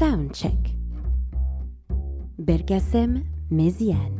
Soundcheck. Belkacem Méziane. Stepping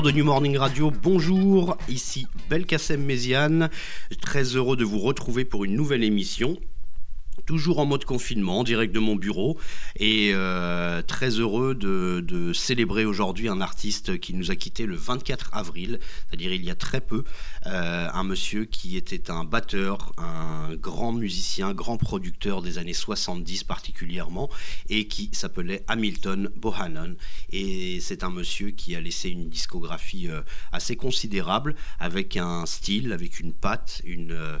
de New Morning Radio, bonjour, ici Belkacem Méziane, très heureux de vous retrouver pour une nouvelle émission. Toujours en mode confinement, en direct de mon bureau, et euh, très heureux de, célébrer aujourd'hui un artiste qui nous a quitté le 24 avril, c'est-à-dire il y a très peu, euh, un monsieur qui était un batteur, un grand musicien, grand producteur des années 70 particulièrement, et qui s'appelait Hamilton Bohannon. Et c'est un monsieur qui a laissé une discographie euh, assez considérable, avec un style, avec une patte, une,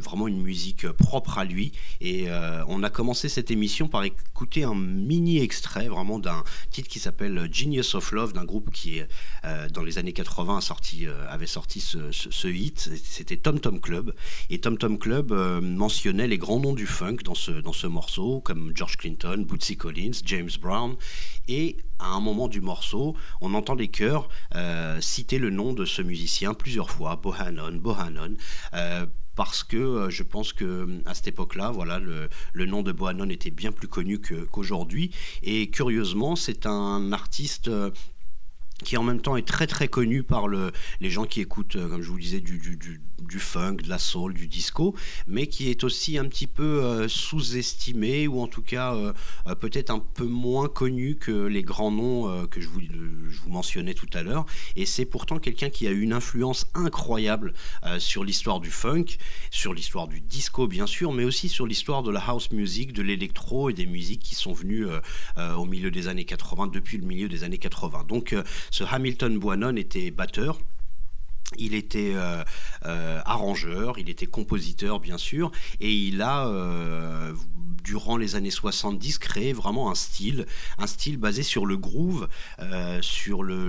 vraiment une musique propre à lui. Et on a commencé cette émission par écouter un mini extrait vraiment d'un titre qui s'appelle Genius of Love, d'un groupe qui, euh, dans les années 80, a sorti, euh, avait sorti ce, hit. C'était Tom Tom Club. Et Tom Tom Club euh, mentionnait les grands noms du funk dans ce, morceau, comme George Clinton, Bootsy Collins, James Brown. Et à un moment du morceau, on entend les chœurs citer le nom de ce musicien plusieurs fois, Bohannon, Bohannon. Parce que euh, je pense que à cette époque-là, voilà, le, nom de Bohannon était bien plus connu qu'aujourd'hui. Et curieusement, c'est un artiste euh, qui en même temps est très très connu par le, les gens qui écoutent, euh, comme je vous le disais, du- du funk, de la soul, du disco, mais qui est aussi un petit peu euh, sous-estimé ou en tout cas euh, euh, peut-être un peu moins connu que les grands noms que je vous, mentionnais tout à l'heure. Et c'est pourtant quelqu'un qui a eu une influence incroyable sur l'histoire du funk, sur l'histoire du disco bien sûr, mais aussi sur l'histoire de la house music, de l'électro et des musiques qui sont venues au milieu des années 80, depuis le milieu des années 80. Donc ce Hamilton Bohannon était batteur. Il était euh, euh, arrangeur, il était compositeur bien sûr, et il a, euh, durant les années 70, créé vraiment un style, un style basé sur le groove, sur le-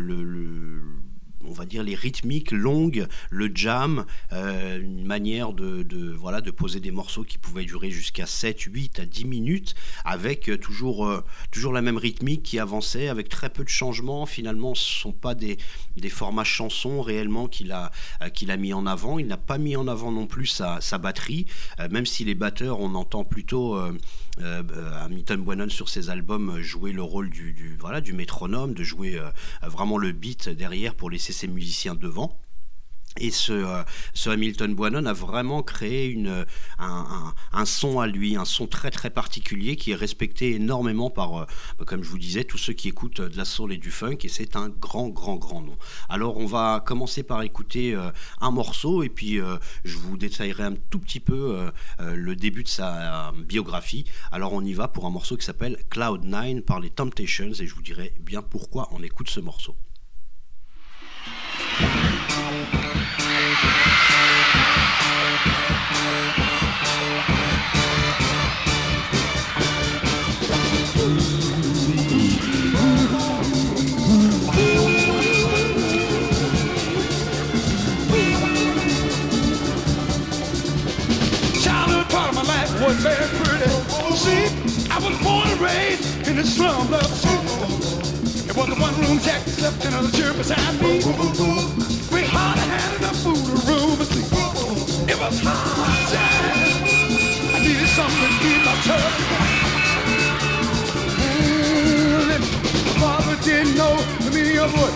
on va dire les rythmiques longues, le jam, euh, une manière de, voilà, de poser des morceaux qui pouvaient durer jusqu'à 7, 8 à 10 minutes, avec euh, toujours, euh, toujours la même rythmique qui avançait, avec très peu de changements. Finalement, ce ne sont pas des, des formats chansons réellement qu'il a, qu'il a mis en avant. Il n'a pas mis en avant non plus sa, sa batterie, même si les batteurs, on entend plutôt Hamilton Bohannon sur ses albums euh, jouer le rôle du, du, voilà, du métronome, de jouer euh, vraiment le beat derrière pour laisser ses musiciens devant. Et ce, euh, Hamilton Bohannon a vraiment créé euh, un, son à lui, un son très très particulier qui est respecté énormément par, euh, bah, comme je vous disais, tous ceux qui écoutent de la soul et du funk, et c'est un grand grand grand nom. Alors on va commencer par écouter un morceau, et puis je vous détaillerai un tout petit peu le début de sa biographie. Alors on y va pour un morceau qui s'appelle Cloud 9 par les Temptations, et je vous dirai bien pourquoi on écoute ce morceau. Very pretty. See, I was born and raised in the slum of city. It was a one-room shack slept in a chair beside me. We hardly had enough food or room to sleep. It was hard time. I needed something to keep my tongue. Mm, father didn't know meaning of what.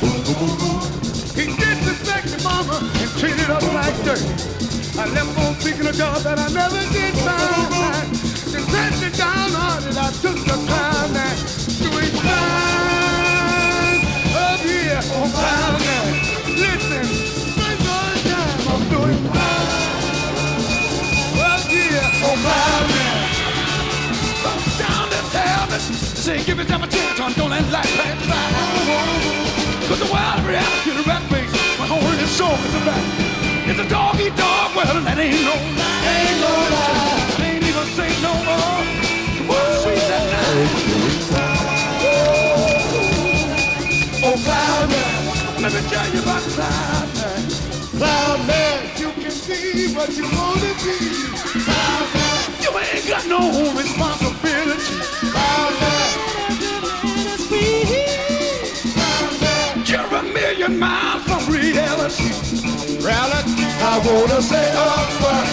He disrespected mama and skirt. I left on seeking a job that I never did find. Say give yourself a chance on don't let life pass by. Cause the wild reality the rat race, my whole is so is about. It's a dog eat dog, well that ain't no lie. Ain't no lie. Tell you about cloud man. Cloud man, you can be what you wanna be. Cloud man, you ain't got no responsibility. Cloud man, you're a million miles from reality. Reality, I wanna say up, up,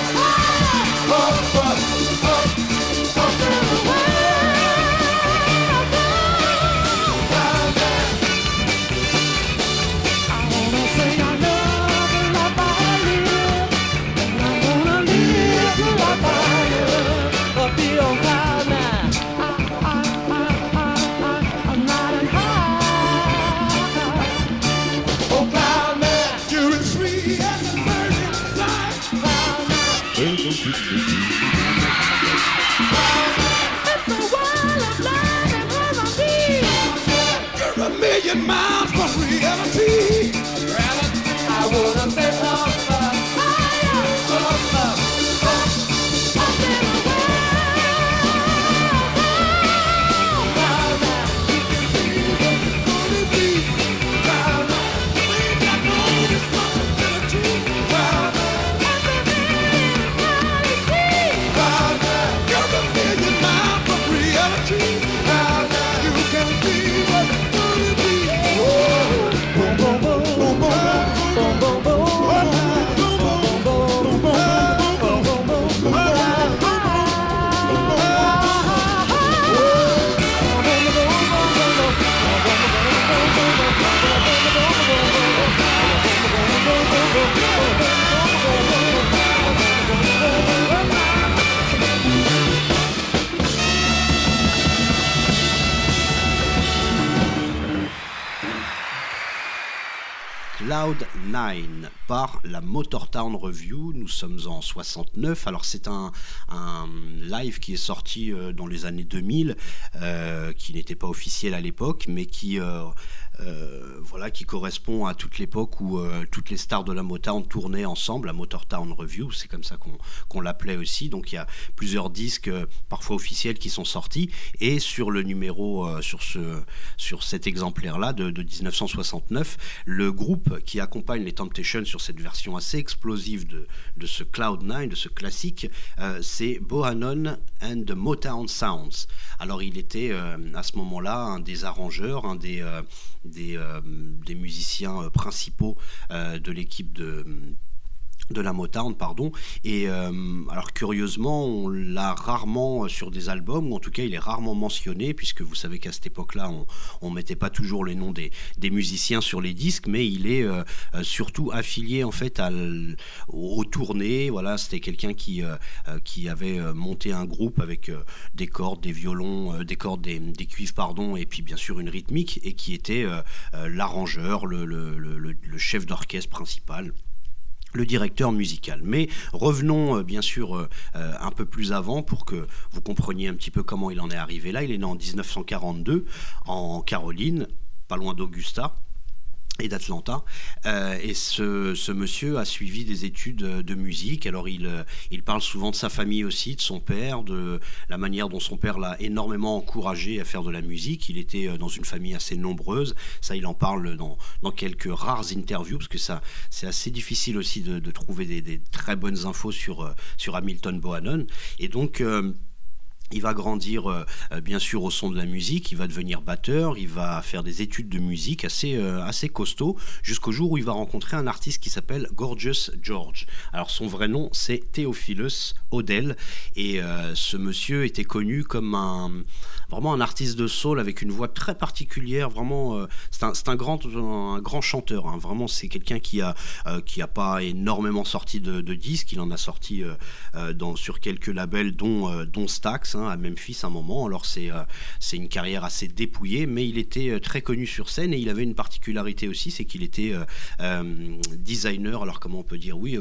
Cloud 9 par la Motortown Review. Nous sommes en 69. Alors c'est un, live qui est sorti euh, dans les années 2000, euh, qui n'était pas officiel à l'époque, mais qui euh, euh, voilà, qui correspond à toute l'époque où euh, toutes les stars de la Motown tournaient ensemble, la Motortown Review, c'est comme ça qu'on l'appelait aussi. Donc il y a plusieurs disques, euh, parfois officiels, qui sont sortis. Et sur le numéro, sur, ce, sur cet exemplaire-là de, de 1969, le groupe qui accompagne les Temptations sur cette version assez explosive de, de ce Cloud9, de ce classique, c'est Bohannon and the Motown Sounds. Alors il était à ce moment-là un des arrangeurs, un des, des, euh, des musiciens euh, principaux euh, de l'équipe de de la Motown, pardon. Et euh, alors curieusement, on l'a rarement sur des albums, ou en tout cas il est rarement mentionné, puisque vous savez qu'à cette époque-là, on ne mettait pas toujours les noms des, musiciens sur les disques, mais il est euh, euh, surtout affilié en fait à aux tournées. Voilà, c'était quelqu'un qui, euh, euh, qui avait euh, monté un groupe avec euh, des cordes, des violons, euh, des cordes, des, cuivres, pardon, et puis bien sûr une rythmique, et qui était euh, euh, l'arrangeur, le chef d'orchestre principal le directeur musical. Mais revenons euh, bien sûr euh, euh, un peu plus avant pour que vous compreniez un petit peu comment il en est arrivé là. Il est né en 1942 en Caroline, pas loin d'Augusta et d'Atlanta. Euh, et ce, ce monsieur a suivi des études de musique. Alors il, euh, il parle souvent de sa famille aussi, de son père, de la manière dont son père l'a énormément encouragé à faire de la musique. Il était euh, dans une famille assez nombreuse. Ça, il en parle dans, dans quelques rares interviews, parce que ça, c'est assez difficile aussi de, trouver des, très bonnes infos sur, sur Hamilton Bohannon. Et donc... Il va grandir euh, euh, bien sûr au son de la musique, il va devenir batteur, il va faire des études de musique assez, euh, assez costauds, jusqu'au jour où il va rencontrer un artiste qui s'appelle Gorgeous George. Alors son vrai nom c'est Theophilus Odell, et euh, ce monsieur était connu comme un, vraiment un artiste de soul avec une voix très particulière, vraiment c'est un, un grand, un grand chanteur, hein. vraiment c'est quelqu'un qui a, qui a pas énormément sorti de, disques, il en a sorti dans, sur quelques labels dont, dont Stax hein, à Memphis un moment. Alors c'est euh, c'est une carrière assez dépouillée, mais il était euh, très connu sur scène et il avait une particularité aussi, c'est qu'il était euh, designer. Alors comment on peut dire Oui,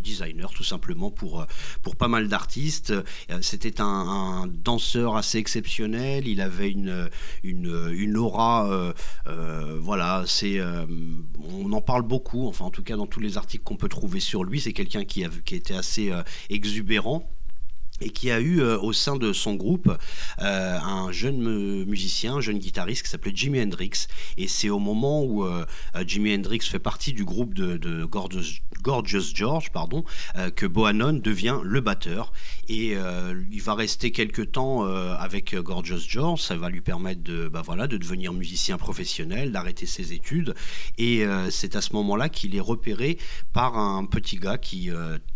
designer tout simplement pour, pour pas mal d'artistes. C'était un, danseur assez exceptionnel. Il avait une, une, une aura, voilà, c'est, on en parle beaucoup. Enfin, en tout cas, dans tous les articles qu'on peut trouver sur lui, c'est quelqu'un qui, a, qui était assez exubérant et qui a eu euh, au sein de son groupe euh, un jeune mu- musicien, un jeune guitariste qui s'appelait Jimi Hendrix. Et c'est au moment où euh, Jimi Hendrix fait partie du groupe de, Gorgeous, George pardon, que Bohannon devient le batteur. Et il va rester quelques temps avec Gorgeous George. Ça va lui permettre de, bah voilà, de devenir musicien professionnel, d'arrêter ses études. Et c'est à ce moment-là qu'il est repéré par un petit gars qui...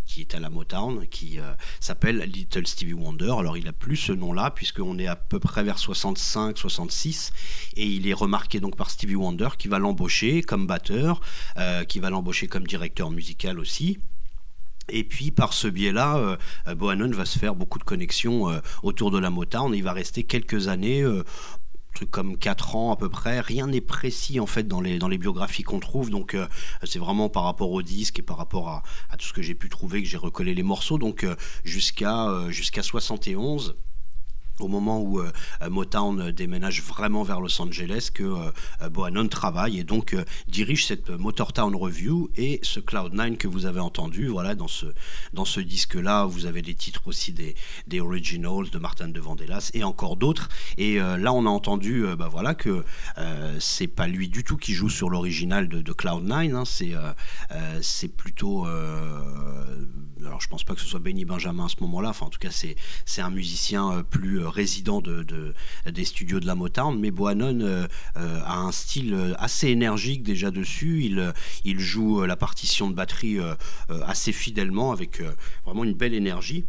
qui est à la Motown, qui euh, s'appelle Little Stevie Wonder. Alors il a plus ce nom-là, puisqu'on est à peu près vers 65-66, et il est remarqué donc par Stevie Wonder, qui va l'embaucher comme batteur, euh, qui va l'embaucher comme directeur musical aussi. Et puis par ce biais-là, euh, Bohannon va se faire beaucoup de connexions autour de la Motown. Il va rester quelques années, truc comme 4 ans à peu près. Rien n'est précis en fait dans les, dans les biographies qu'on trouve. Donc euh, c'est vraiment par rapport au disque et par rapport à, tout ce que j'ai pu trouver que j'ai recollé les morceaux. Donc euh, jusqu'à euh, jusqu'à 71 au moment où euh, euh, Motown euh, déménage vraiment vers Los Angeles, que euh, Bohannon travaille et donc dirige cette Motortown Review et ce Cloud9 que vous avez entendu. Voilà, dans ce, dans ce disque-là, vous avez des titres aussi des, des originals de Martin de Vandellas et encore d'autres. Et là, on a entendu bah, voilà, que c'est pas lui du tout qui joue sur l'original de, de Cloud9, hein, c'est c'est plutôt. alors, je pense pas que ce soit Benny Benjamin à ce moment-là, enfin, en tout cas, c'est un musicien plus résident de, de- des studios de la Motown, mais Bohannon euh, euh, a un style euh, assez énergique déjà dessus. Il, euh, joue euh, la partition de batterie euh, euh, assez fidèlement avec euh, vraiment une belle énergie.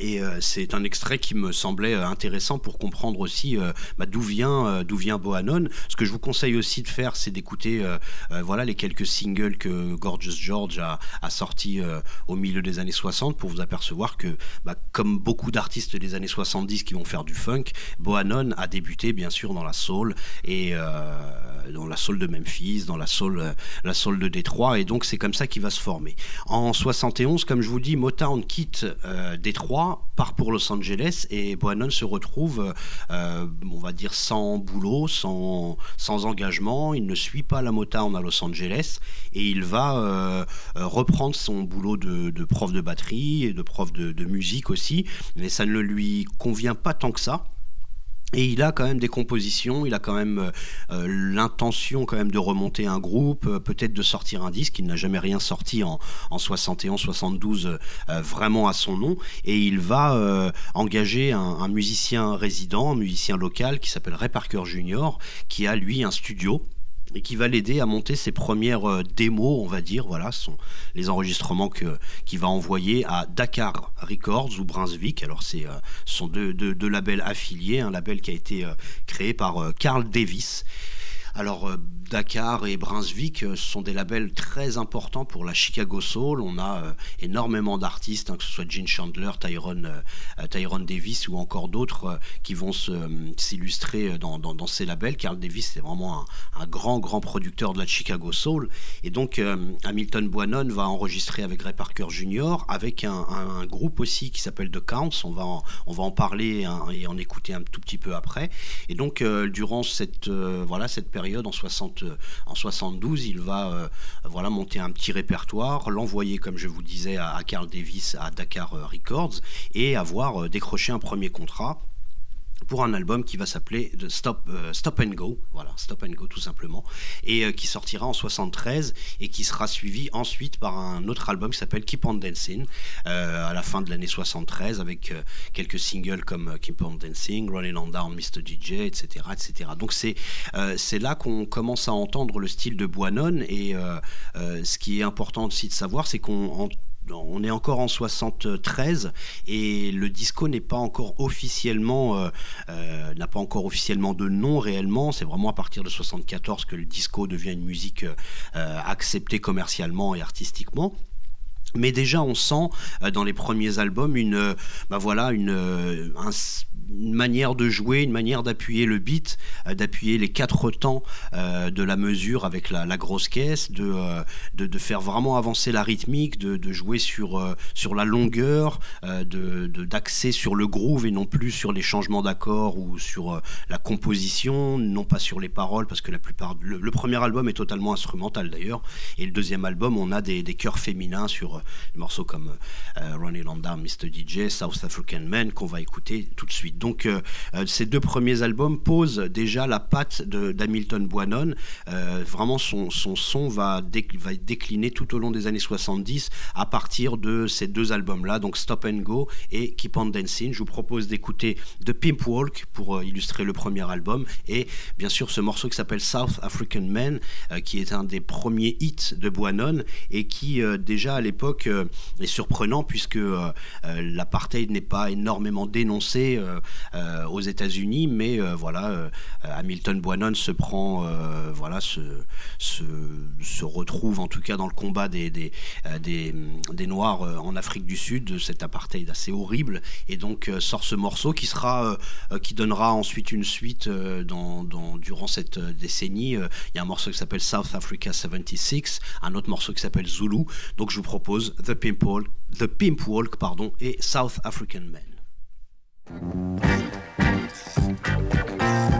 Et euh, c'est un extrait qui me semblait euh, intéressant pour comprendre aussi euh, bah, d'où vient, d'où vient Bohannon. Ce que je vous conseille aussi de faire, c'est d'écouter voilà, les quelques singles que Gorgeous George a, a sortis au milieu des années 60 pour vous apercevoir que, bah, comme beaucoup d'artistes des années 70 qui vont faire du funk, Bohannon a débuté bien sûr dans la soul et dans la soul de Memphis, dans la soul, la soul de Détroit. Et donc c'est comme ça qu'il va se former. En 71, comme je vous dis, Motown quitte Détroit part pour Los Angeles et Bohannon se retrouve, euh, on va dire, sans boulot, sans, sans engagement. Il ne suit pas la Motown à Los Angeles et il va euh, euh, reprendre son boulot de, prof de batterie et de prof de musique aussi. Mais ça ne lui convient pas tant que ça. Et il a quand même des compositions, il a quand même euh, euh, l'intention quand même de remonter un groupe, euh, peut-être de sortir un disque. Il n'a jamais rien sorti en, en 71-72 euh, vraiment à son nom. Et il va engager un, un musicien résident, un musicien local qui s'appelle Ray Parker Jr., qui a lui un studio et qui va l'aider à monter ses premières euh, démos, on va dire. Voilà, ce sont les enregistrements qu'il va envoyer à Dakar Records ou Brunswick. Alors, euh, ce sont deux, labels affiliés, un label qui a été euh, créé par Carl Davis. Alors, euh, Dakar et Brunswick euh, sont des labels très importants pour la Chicago Soul. On a euh, énormément d'artistes, hein, que ce soit Gene Chandler, Tyrone Davis ou encore d'autres qui vont s'illustrer dans, ces labels. Carl Davis, c'est vraiment un, grand, grand producteur de la Chicago Soul. Et donc, Hamilton Bohannon va enregistrer avec Ray Parker Jr., avec un, groupe aussi qui s'appelle The Counts. On va en, on va en parler hein, et en écouter un tout petit peu après. Et donc, durant cette, voilà, cette période, en, 60, euh, 72, il va euh, voilà, monter un petit répertoire, l'envoyer, comme je vous disais, à, Carl Davis, à Dakar Records, et avoir euh, décroché un premier contrat pour un album qui va s'appeler Stop, euh, Stop and Go, voilà, Stop and Go tout simplement, et euh, qui sortira en 73 et qui sera suivi ensuite par un autre album qui s'appelle Keep on Dancing euh, à la fin de l'année 73 avec quelques singles comme Keep on Dancing, Running on Down, Mr. DJ, etc., etc. Donc c'est c'est là qu'on commence à entendre le style de Boinon et ce qui est important aussi de savoir, c'est qu'on on est encore en 73 et le disco n'est pas encore officiellement euh, euh, n'a pas encore officiellement de nom réellement. C'est vraiment à partir de 74 que le disco devient une musique euh, acceptée commercialement et artistiquement. Mais déjà, on sent dans les premiers albums une, bah voilà, une, une manière de jouer, une manière d'appuyer le beat, euh, d'appuyer les quatre temps euh, de la mesure avec la, grosse caisse, de, euh, de, de faire vraiment avancer la rythmique, de, de jouer sur, sur la longueur, d'axer sur le groove et non plus sur les changements d'accords ou sur la composition, non pas sur les paroles, parce que la plupart. Le, premier album est totalement instrumental d'ailleurs, et le deuxième album, on a des, des chœurs féminins sur des morceaux comme euh, Ronnie Landa, Mr. DJ, South African Man, qu'on va écouter tout de suite. Donc, euh, euh, ces deux premiers albums posent déjà la patte d'Hamilton Boinon. Euh, vraiment, son, son va, va décliner tout au long des années 70 à partir de ces deux albums-là, donc Stop and Go et Keep on Dancing. Je vous propose d'écouter The Pimp Walk pour illustrer le premier album et bien sûr ce morceau qui s'appelle South African Man, qui est un des premiers hits de Boinon et qui déjà à l'époque est surprenant puisque l'apartheid n'est pas énormément dénoncé aux États-Unis, mais euh, voilà, euh, Hamilton Boinon se prend, euh, voilà, se, retrouve en tout cas dans le combat des, des, euh, des, Noirs euh, en Afrique du Sud, cet apartheid assez horrible, et donc euh, sort ce morceau qui sera, euh, euh, qui donnera ensuite une suite euh, dans, durant cette euh, décennie. Euh, Il y a un morceau qui s'appelle South Africa 76, un autre morceau qui s'appelle Zulu. Donc je vous propose The Pimp Walk, The Pimp Walk pardon, et South African Man. Thank you.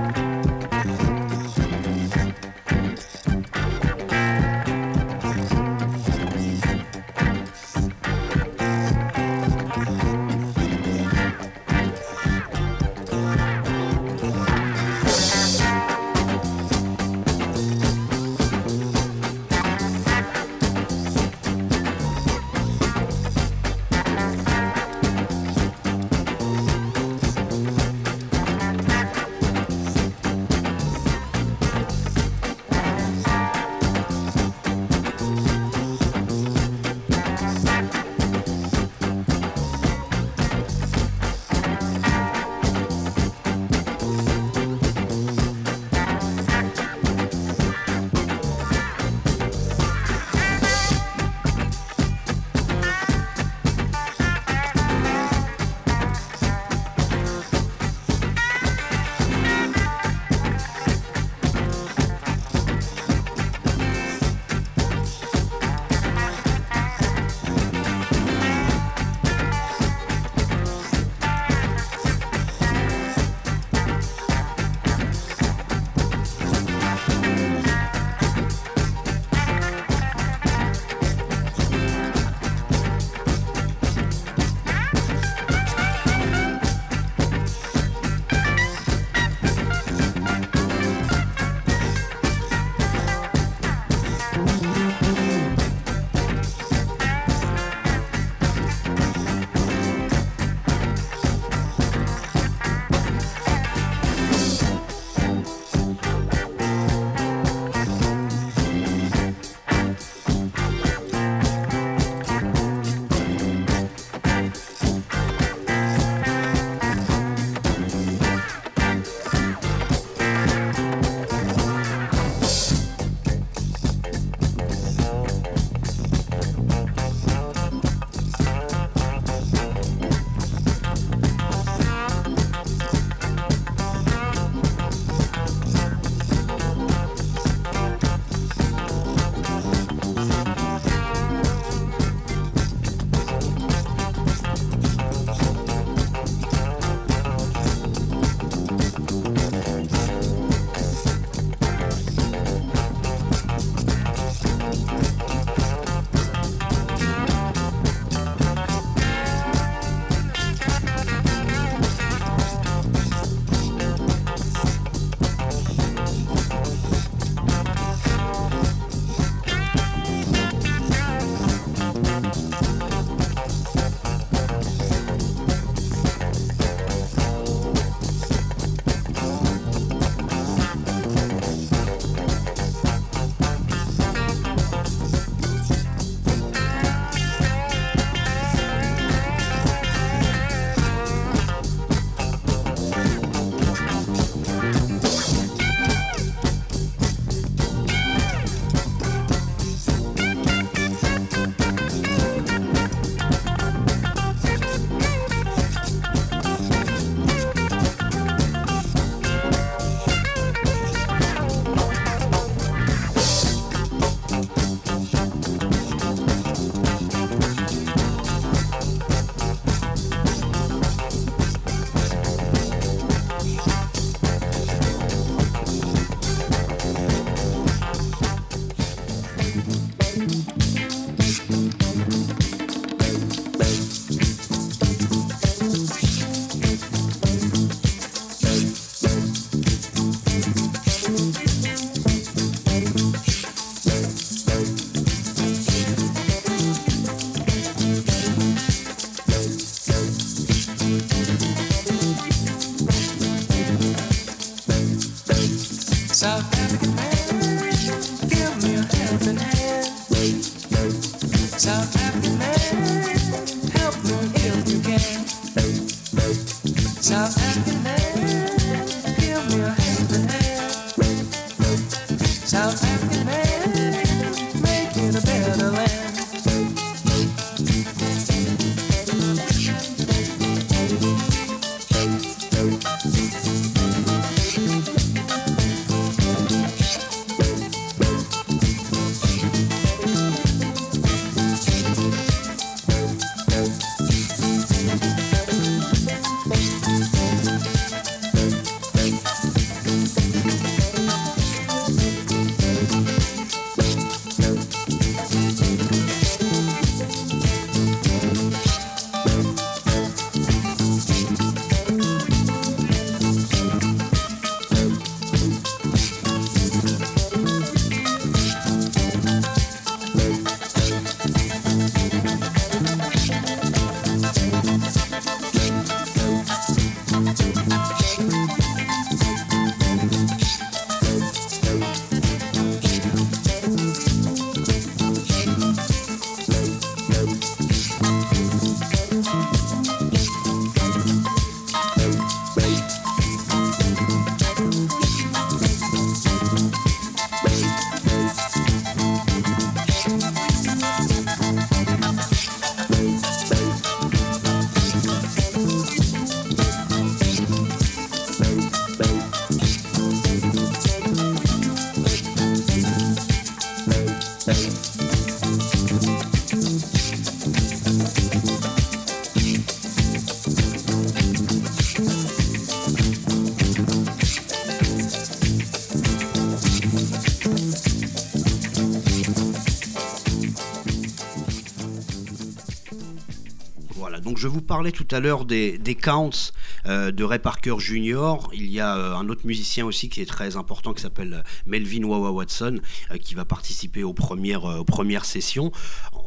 Je vous parlais tout à l'heure des, des counts euh, de Ray Parker Jr. Il y a euh, un autre musicien aussi qui est très important qui s'appelle euh, Melvin Wawa Watson qui va participer aux premières, sessions.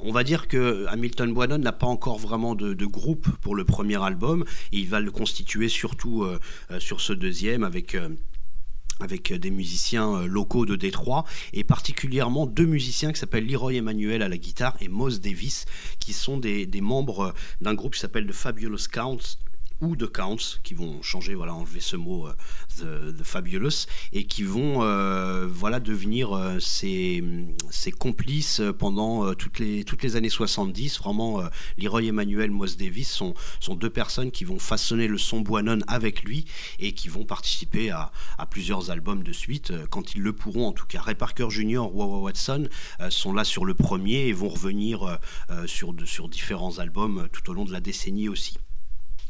On va dire que Hamilton Boisnon n'a pas encore vraiment de, de groupe pour le premier album. Il va le constituer surtout sur ce deuxième avec. Euh, avec des musiciens euh, locaux de Détroit et particulièrement deux musiciens qui s'appellent Leroy Emmanuel à la guitare et Moss Davis qui sont des, des membres euh, d'un groupe qui s'appelle The Fabulous Counts ou The Counts qui vont changer voilà enlever ce mot euh, the, Fabulous et qui vont euh, voilà devenir euh, ses, ses complices euh, pendant euh, toutes les années 70 vraiment euh, Leroy Emmanuel Moss Davis sont sont deux personnes qui vont façonner le son Boinon avec lui et qui vont participer à, plusieurs albums de suite euh, quand ils le pourront en tout cas Ray Parker Jr. Wawa Watson euh, sont là sur le premier et vont revenir euh, euh, sur de- différents albums euh, tout au long de la décennie aussi.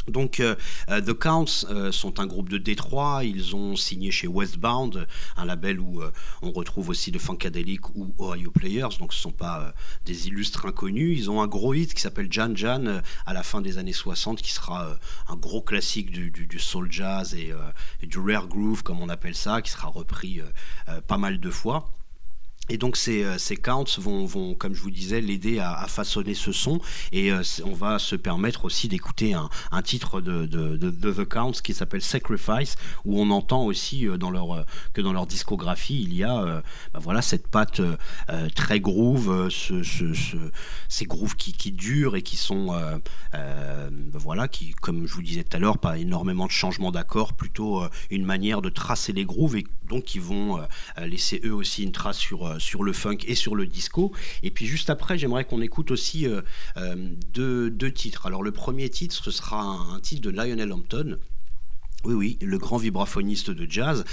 Donc, euh, euh, The Counts euh, sont un groupe de Détroit. Ils ont signé chez Westbound, un label où on retrouve aussi de Funkadelic ou Ohio Players. Donc, ce ne sont pas des illustres inconnus. Ils ont un gros hit qui s'appelle Jan Jan à la fin des années 60, qui sera un gros classique du, soul jazz et, du rare groove, comme on appelle ça, qui sera repris pas mal de fois. Et donc ces, euh, ces counts vont, vont, comme je vous disais, l'aider à, façonner ce son. Et euh, on va se permettre aussi d'écouter un, titre de, The Counts qui s'appelle Sacrifice, où on entend aussi euh, que dans leur discographie, il y a bah voilà, cette patte très groove, ce, ce- ce- ces grooves qui, durent et qui sont, bah voilà, qui, comme je vous disais tout à l'heure, pas énormément de changements d'accords, plutôt une manière de tracer les grooves donc qui vont euh, euh, laisser eux aussi une trace sur, euh, sur le funk et sur le disco. Et puis juste après, j'aimerais qu'on écoute aussi deux, deux titres. Alors le premier titre, ce sera un, titre de Lionel Hampton. Oui, oui, le grand vibraphoniste de jazz,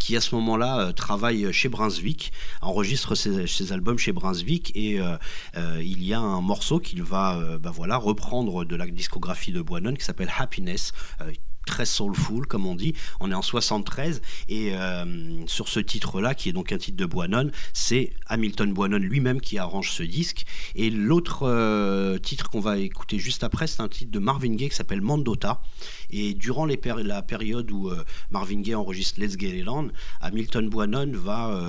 qui à ce moment-là travaille chez Brunswick, enregistre ses, ses albums chez Brunswick, et il y a un morceau qu'il va bah voilà, reprendre de la discographie de Boinon qui s'appelle Happiness. Très soulful comme on dit. On est en 73 et euh, sur ce titre là qui est donc un titre de Boinon c'est Hamilton Boinon lui-même qui arrange ce disque. Et l'autre euh, titre qu'on va écouter juste après c'est un titre de Marvin Gaye qui s'appelle Mandota. Et durant les péri- la période où euh, Marvin Gaye enregistre Let's Get It On, Hamilton Boinon va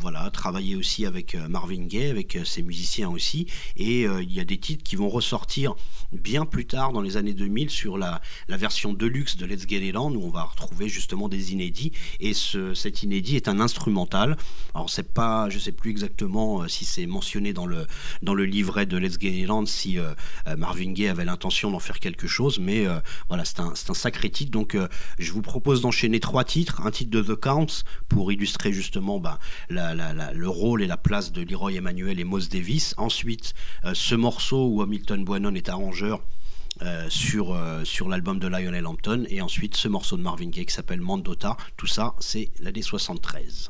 voilà, travailler aussi avec Marvin Gaye, avec ses musiciens aussi. Et il y a des titres qui vont ressortir bien plus tard, dans les années 2000, sur la, la version deluxe de Let's Get It On où on va retrouver justement des inédits. Et ce, cet inédit est un instrumental. Alors c'est pas, je sais plus exactement euh, si c'est mentionné dans le dans le livret de Let's Get It On si euh, euh, Marvin Gaye avait l'intention d'en faire quelque chose, mais voilà, c'est un, un sacré titre. Donc je vous propose d'enchaîner trois titres, un titre de The Counts pour illustrer justement bah, le rôle et la place de Leroy Emmanuel et Moss Davis. Ensuite, ce morceau où Hamilton Boinon est arrangeur euh, sur, euh, sur l'album de Lionel Hampton. Et ensuite, ce morceau de Marvin Gaye qui s'appelle Mandota. Tout ça, c'est l'année 73.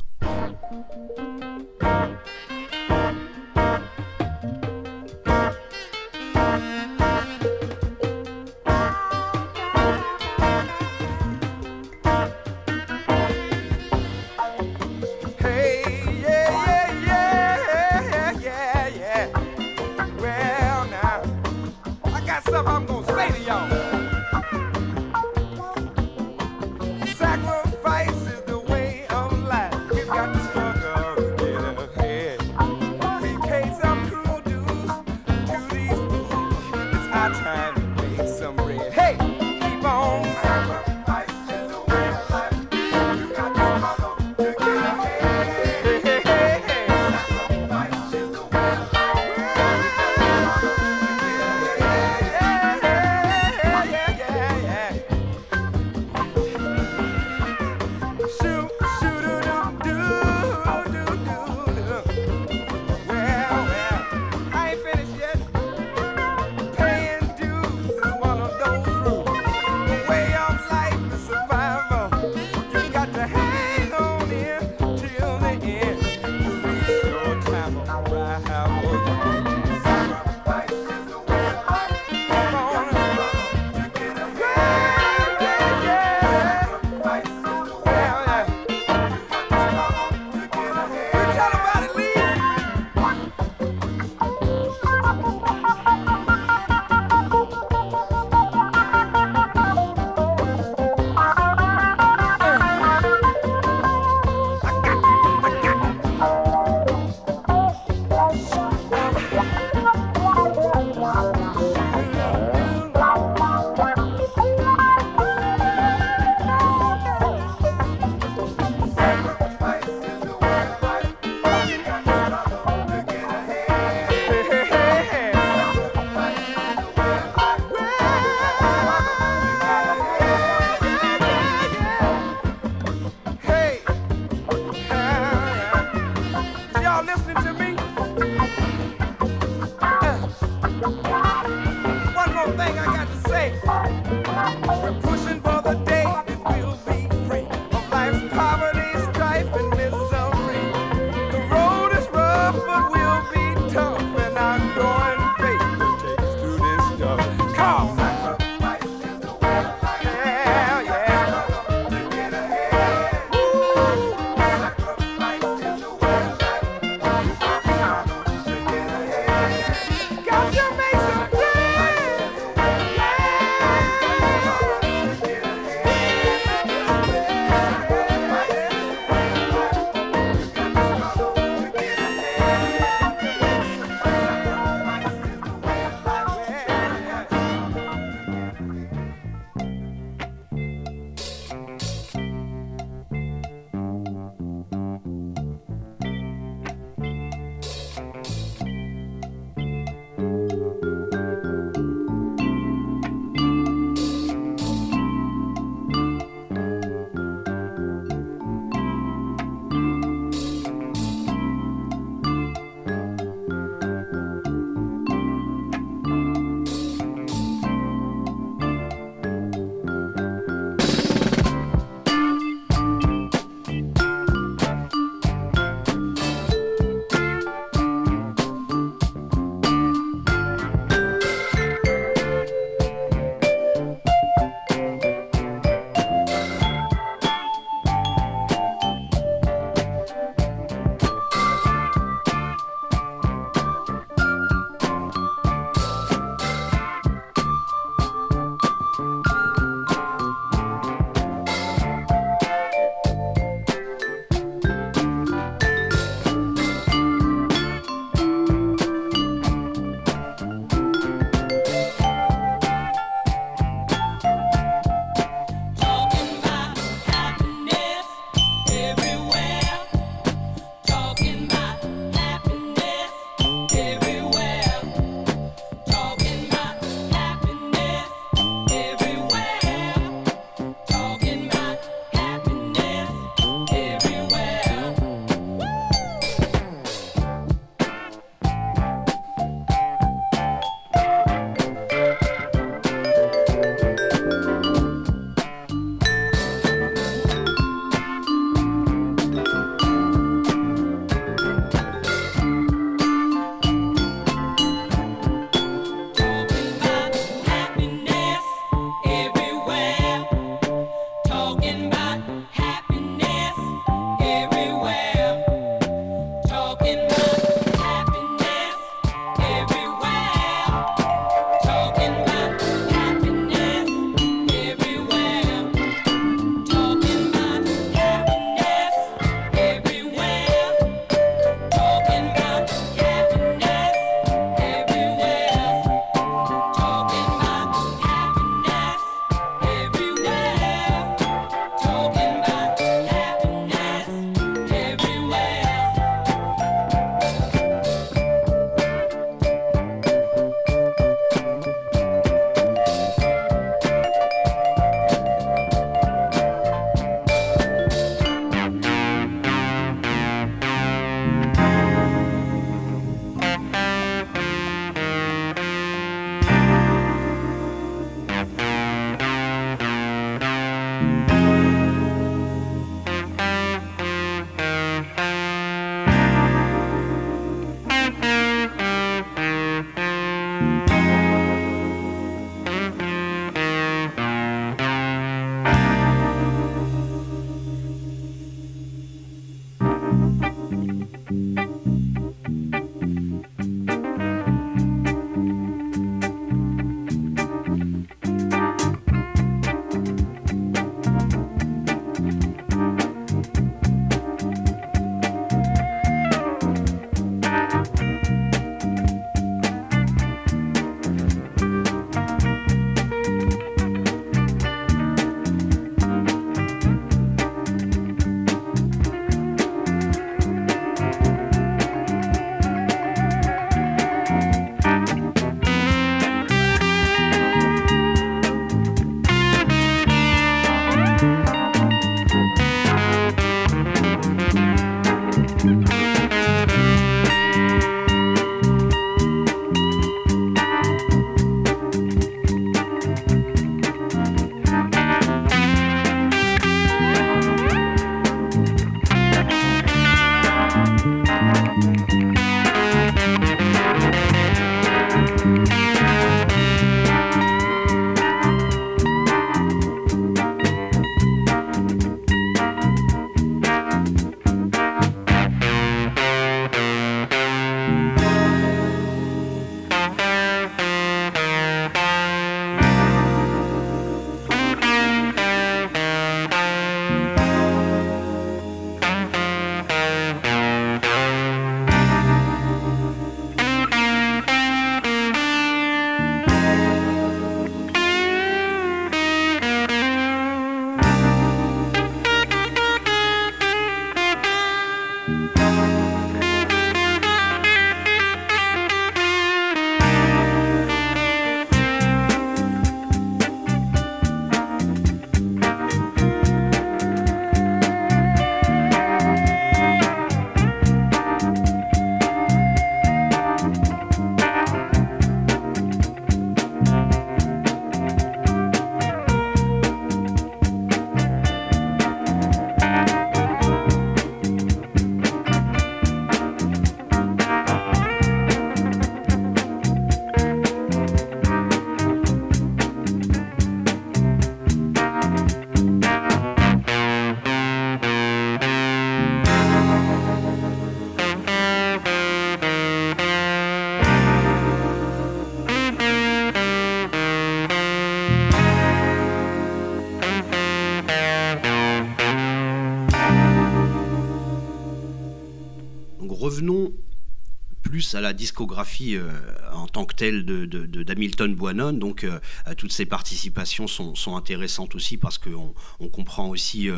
La discographie euh, en tant que telle de, de- de- d'Hamilton Boinon. Donc, euh, euh, toutes ses participations sont, sont intéressantes aussi parce qu'on on comprend aussi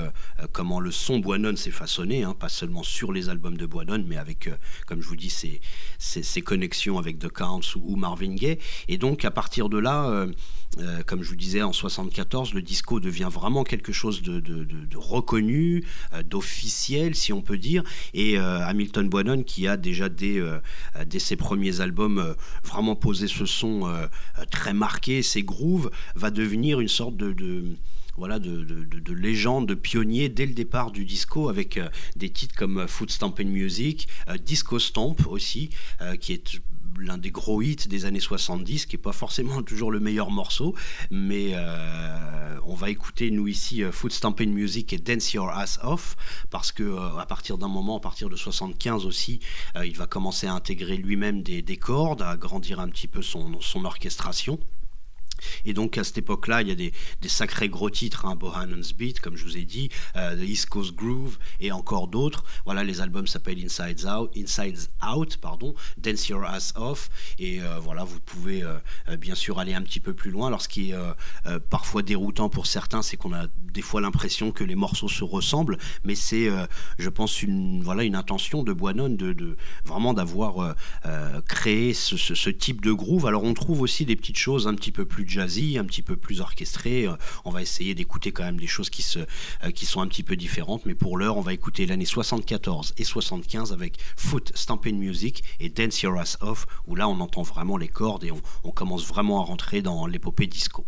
comment le son Boinon s'est façonné, hein, pas seulement sur les albums de Boinon, mais avec, comme je vous dis, ses, ses- connexions avec The Counts ou, ou Marvin Gaye. Et donc, à partir de là, euh, comme je vous disais, en 74, le disco devient vraiment quelque chose de, reconnu, euh, d'officiel, si on peut dire. Et euh, Hamilton Boinon, qui a déjà dès, ses premiers albums vraiment posé ce son très marqué, ses grooves, va devenir une sorte de... voilà, de, de- de- de légende, de pionnier dès le départ du disco avec des titres comme Foot Stampin' Music, euh, Disco Stomp aussi, qui est l'un des gros hits des années 70, qui n'est pas forcément toujours le meilleur morceau, mais euh, on va écouter nous ici euh, Foot Stampin' Music et Dance Your Ass Off, parce que euh, à partir d'un moment, à partir de 75 aussi, il va commencer à intégrer lui-même des, des cordes, à agrandir un petit peu son, son orchestration. Et donc à cette époque-là, il y a des, sacrés gros titres, hein, Bohannon's Beat, comme je vous ai dit, euh, The East Coast Groove et encore d'autres. Voilà, les albums s'appellent Inside Out, Inside Out, pardon, Dance Your Ass Off. Et euh, voilà, vous pouvez euh, bien sûr aller un petit peu plus loin. Alors ce qui est parfois déroutant pour certains, c'est qu'on a des fois l'impression que les morceaux se ressemblent, mais c'est, je pense, une voilà une intention de Boinon de, de vraiment d'avoir créé ce, ce- ce type de groove. Alors on trouve aussi des petites choses un petit peu plus jazzy, un petit peu plus orchestrées. Euh, On va essayer d'écouter quand même des choses euh, qui sont un petit peu différentes, mais pour l'heure, on va écouter l'année 74 et 75 avec Foot Stampin' Music et Dance Your Ass Off, où là on entend vraiment les cordes et on commence vraiment à rentrer dans l'épopée disco.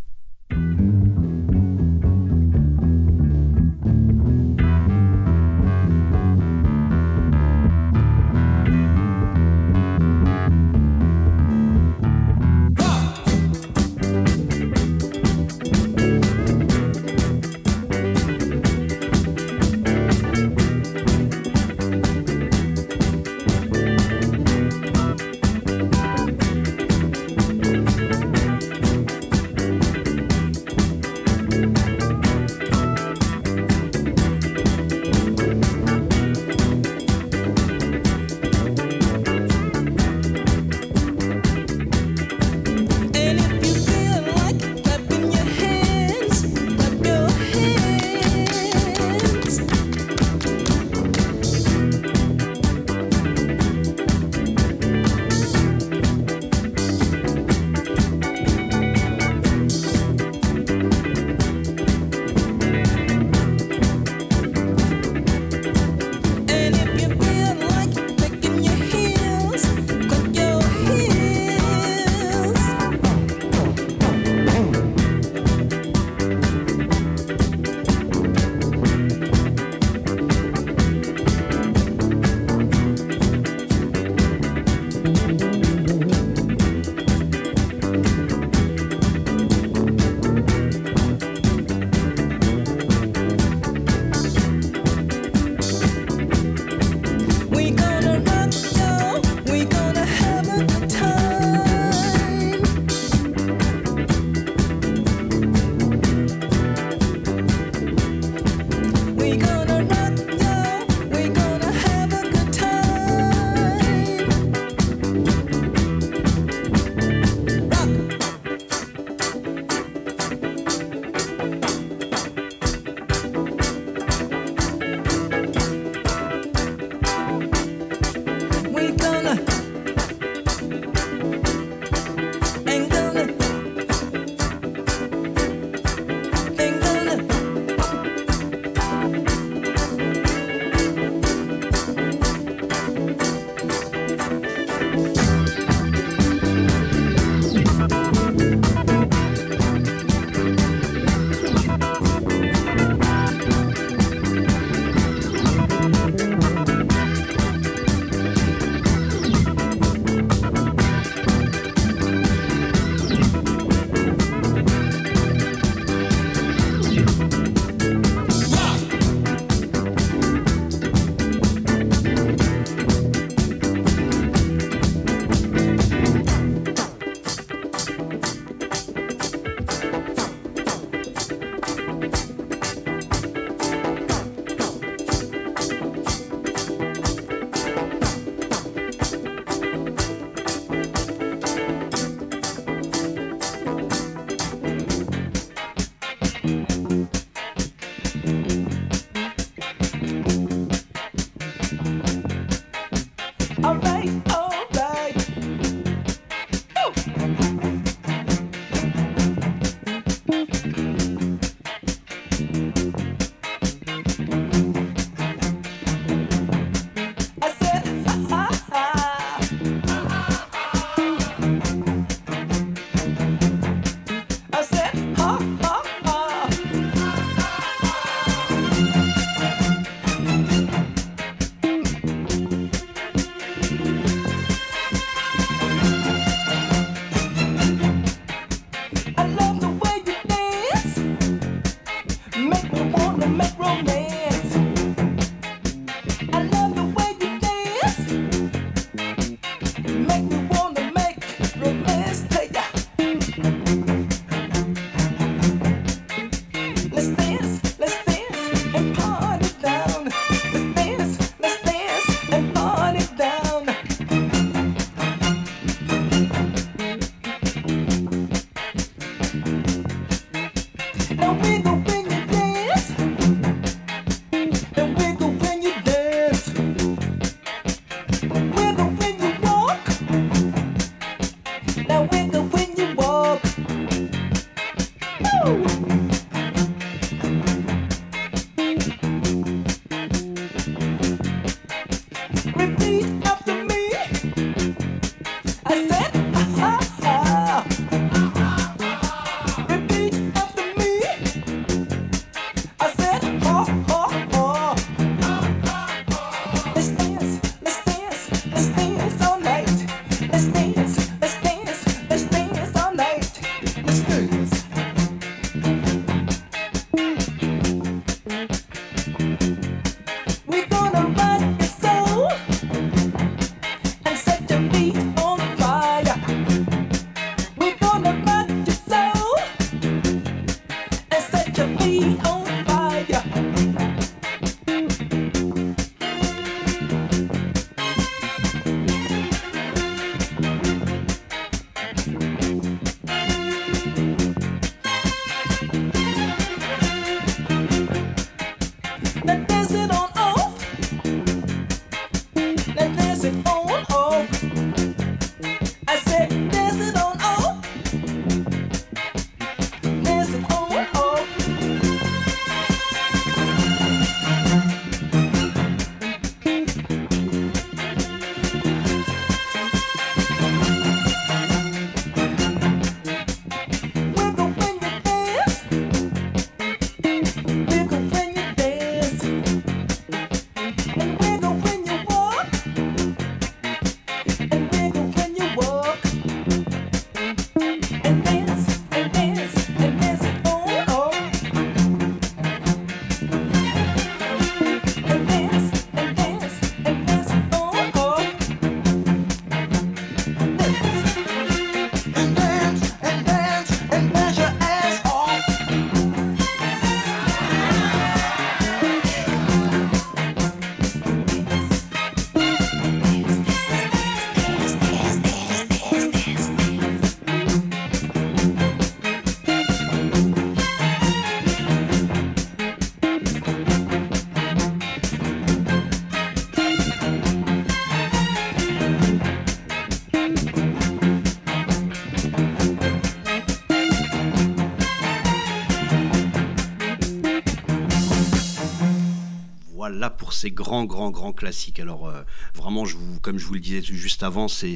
Voilà pour ces grands, grands, grands classiques. Alors, euh, vraiment, comme je vous le disais juste avant, c'est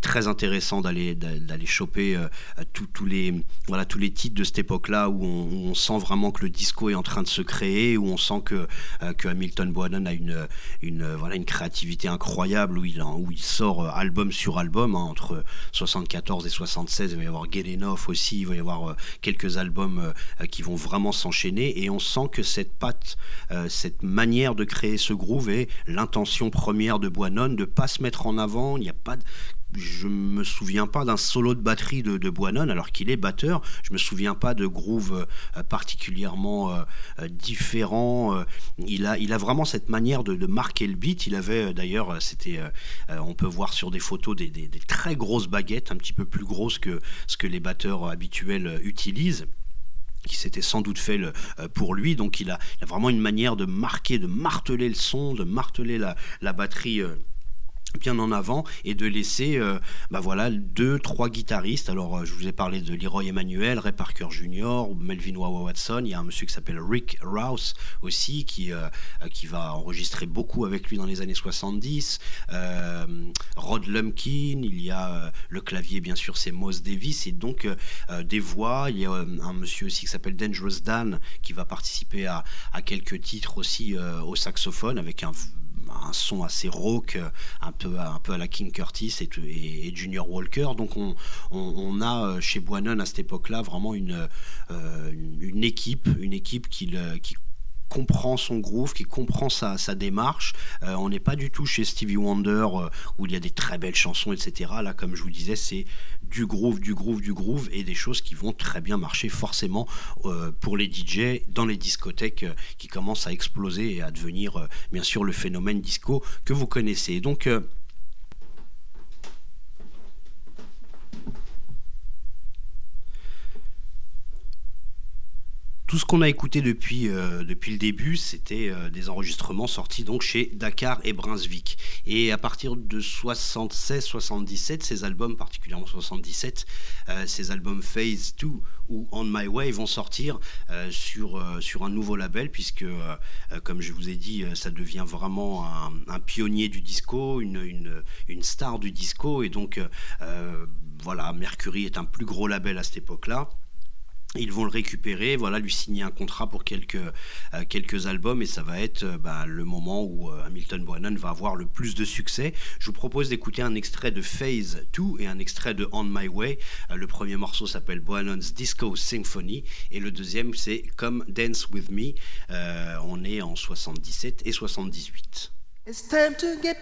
très intéressant d'aller d'a- d'aller choper tous tous les, voilà, tous les titres de cette époque-là où on, sent vraiment que le disco est en train de se créer, où on sent que, euh, que Hamilton Bohannon a une, créativité incroyable, où il, où il sort euh, album sur album, hein, entre 74 et 76. Il va y avoir Get Enough aussi, il va y avoir euh, quelques albums qui vont vraiment s'enchaîner, et on sent que cette patte, cette manière de créer ce groove est l'intention première de Bohannon, de pas se mettre en avant. Il n'y a pas de- je me souviens pas d'un solo de batterie de, de alors qu'il est batteur. Je me souviens pas de groove euh, particulièrement euh, euh, différent. Il a, vraiment cette manière de, marquer le beat. Il avait d'ailleurs, c'était, on peut voir sur des photos des, très grosses baguettes, un petit peu plus grosses que ce que les batteurs habituels utilisent qui s'était sans doute fait le- pour lui. Donc il a, vraiment une manière de marquer, de marteler le son, de marteler la, batterie. Bien en avant et de laisser euh, bah voilà deux trois guitaristes. Alors euh, je vous ai parlé de Leroy Emmanuel Ray Parker Jr Melvin Wawa Watson. Il y a un monsieur qui s'appelle Rick Rouse aussi qui euh, euh, qui va enregistrer beaucoup avec lui dans les années 70 euh, Rod Lumpkin il y a le clavier bien sûr c'est Moss Davis et donc des voix. Il y a un monsieur aussi qui s'appelle Dangerous Dan qui va participer à, à quelques titres aussi au saxophone avec un un son assez euh, un peu, un peu à la King Curtis et, Junior Walker. Donc on, a euh, chez Bohannon à cette époque-là vraiment une, euh, équipe, une équipe qui comprend son groove, qui comprend sa, démarche. Euh, on n'est pas du tout chez Stevie Wonder euh, où il y a des très belles chansons, etc. Là, comme je vous disais, c'est du groove, du groove, du groove et des choses qui vont très bien marcher forcément euh, pour les DJ dans les discothèques qui commencent à exploser et à devenir bien sûr le phénomène disco que vous connaissez. Donc Tout ce qu'on a écouté depuis, euh, depuis le début, c'était euh, des enregistrements sortis donc chez Dakar et Brunswick. Et à partir de 76-77, ces albums, particulièrement 77, euh, ces albums Phase 2 ou On My Way vont sortir sur, sur un nouveau label, puisque, comme je vous ai dit, ça devient vraiment un, pionnier du disco, une, une, une star du disco. Et donc, voilà, Mercury est un plus gros label à cette époque-là. Ils vont le récupérer, voilà, lui signer un contrat pour quelques, euh, quelques albums et ça va être euh, bah, le moment où euh, Hamilton Brennan va avoir le plus de succès. Je vous propose d'écouter un extrait de Phase 2 et un extrait de On My Way. Le premier morceau s'appelle Brennan's Disco Symphony et le deuxième c'est Come Dance With Me. On est en 77 et 78. It's time to get.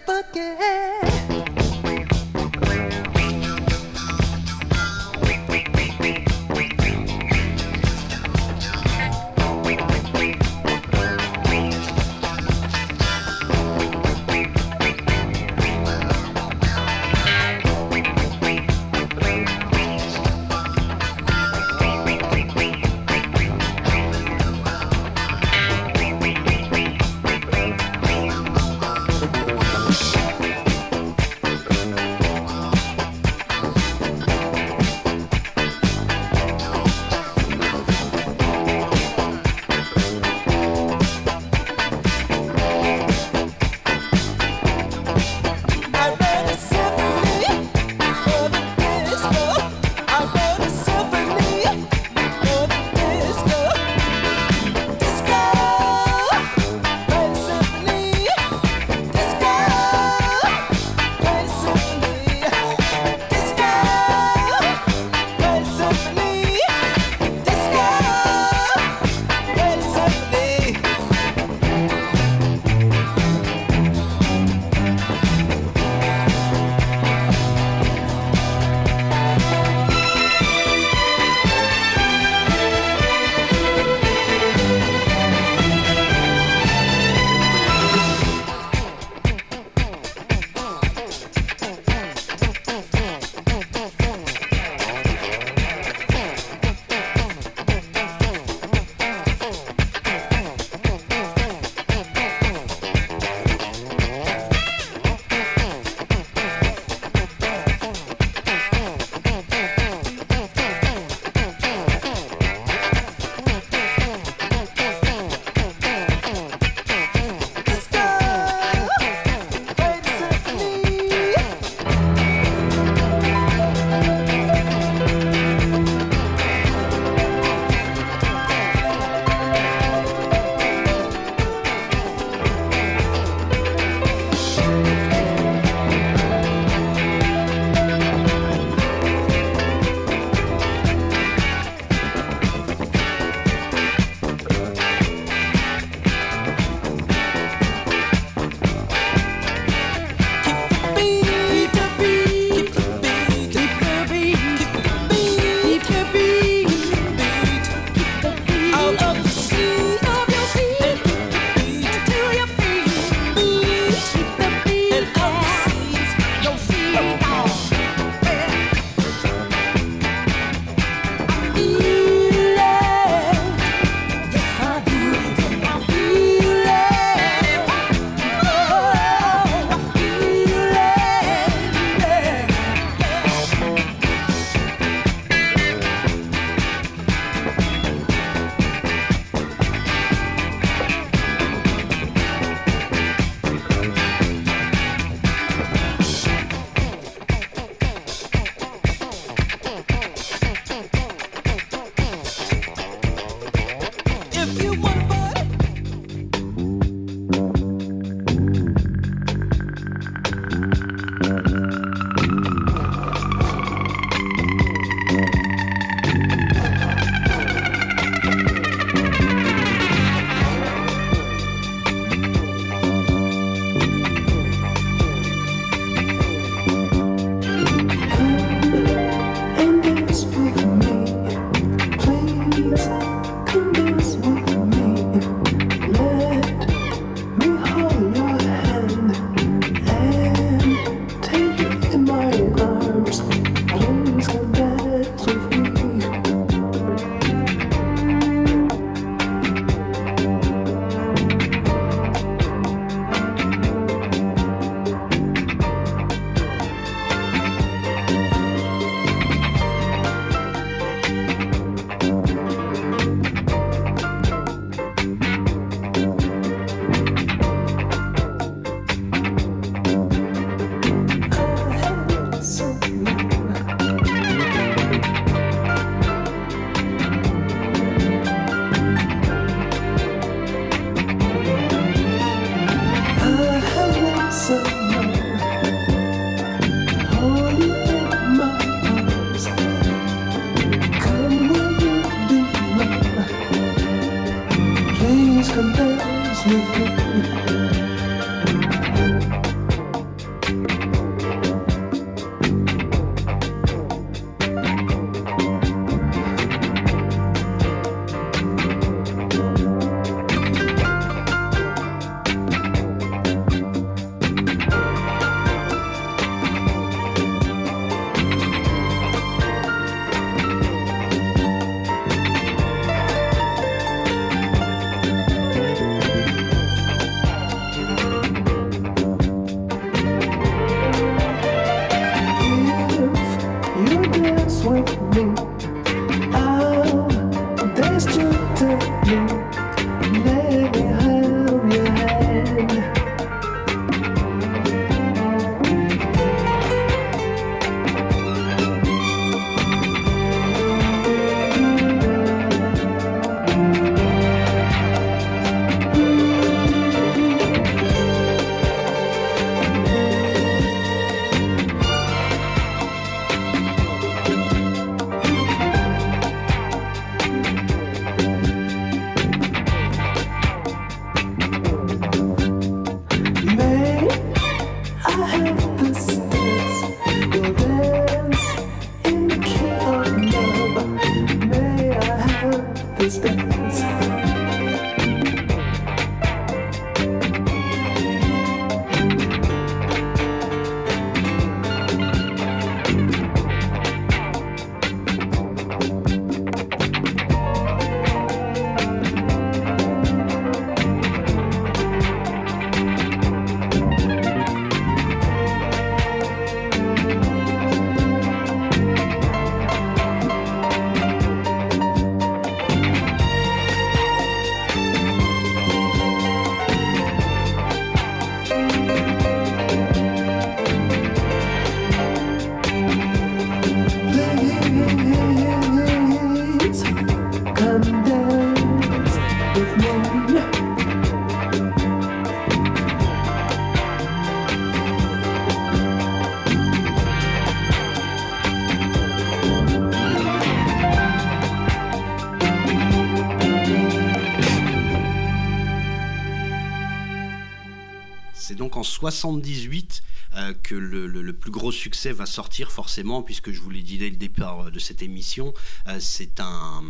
78 euh, que le, plus gros succès va sortir forcément, puisque je vous l'ai dit dès le départ euh, de cette émission, euh, c'est un,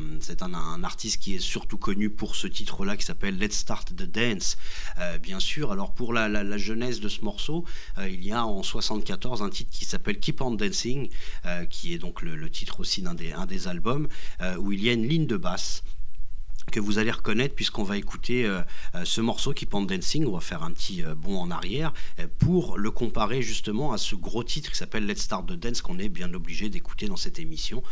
un, artiste qui est surtout connu pour ce titre-là qui s'appelle Let's Start the Dance, bien sûr. Alors pour la, la- jeunesse de ce morceau, il y a en 74 un titre qui s'appelle Keep on Dancing, qui est donc le, le titre aussi d'un des, un des albums, où il y a une ligne de basse que vous allez reconnaître puisqu'on va écouter euh, euh, ce morceau qui Pond Dancing, on va faire un petit euh, bond en arrière pour le comparer justement à ce gros titre qui s'appelle Let's Start the Dance qu'on est bien obligé d'écouter dans cette émission.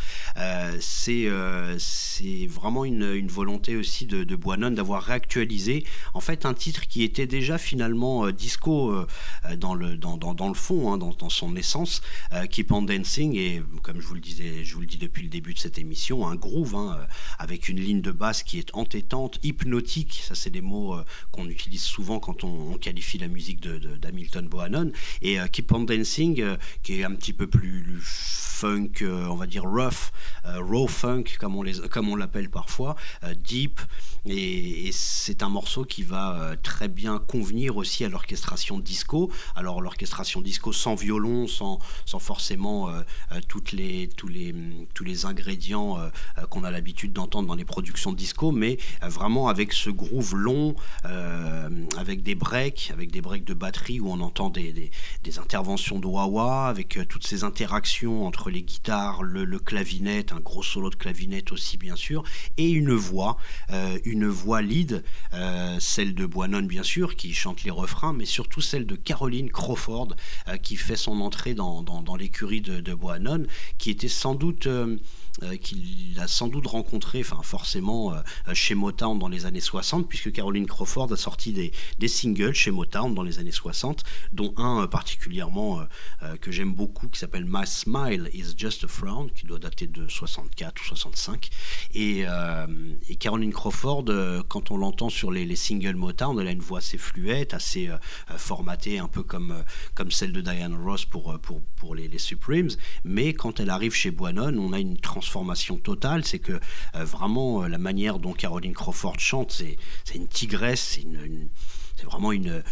C'est c'est vraiment une, une volonté aussi de, de Boinon d'avoir réactualisé en fait un titre qui était déjà finalement disco dans, le, dans, dans, dans le fond, hein, dans, son essence, Keep on Dancing et comme je vous le disais, je vous le dis depuis le début de cette émission, un groove hein, avec une ligne de basse qui est entêtante, hypnotique, ça c'est des mots euh, qu'on utilise souvent quand on, qualifie la musique de, de- Bohannon, et euh, Keep on Dancing euh, qui est un petit peu plus funk, on va dire rough, raw funk comme on, l'appelle parfois, deep, et, c'est un morceau qui va très bien convenir aussi à l'orchestration disco. Alors l'orchestration disco sans violon, sans, forcément tous, les, tous les ingrédients qu'on a l'habitude d'entendre dans les productions disco, mais euh, vraiment avec ce groove long, euh, avec des breaks, avec des breaks de batterie où on entend des, interventions de wah-wah, avec euh, toutes ces interactions entre les guitares, le, le clavinet, un gros solo de clavinet aussi bien sûr, et une voix, une voix lead, celle de Boinon bien sûr, qui chante les refrains, mais surtout celle de Caroline Crawford, qui fait son entrée dans, l'écurie de, de qui était sans doute... euh, euh, qu'il a sans doute rencontré, enfin forcément euh, chez Motown dans les années 60, puisque Caroline Crawford a sorti des, singles chez Motown dans les années 60, dont un euh, particulièrement euh, euh, que j'aime beaucoup, qui s'appelle My Smile is Just a Frown, qui doit dater de 64 ou 65. Et, euh, Caroline Crawford, euh, quand on l'entend sur les, les singles Motown, elle a une voix assez fluette, assez euh, euh, formatée, un peu comme, euh, comme celle de Diana Ross pour, euh, pour, pour les, Supremes. Mais quand elle arrive chez Boinon, on a une transition transformation totale. C'est que euh, vraiment euh, la manière dont Caroline Crawford chante, c'est une tigresse, c'est vraiment une,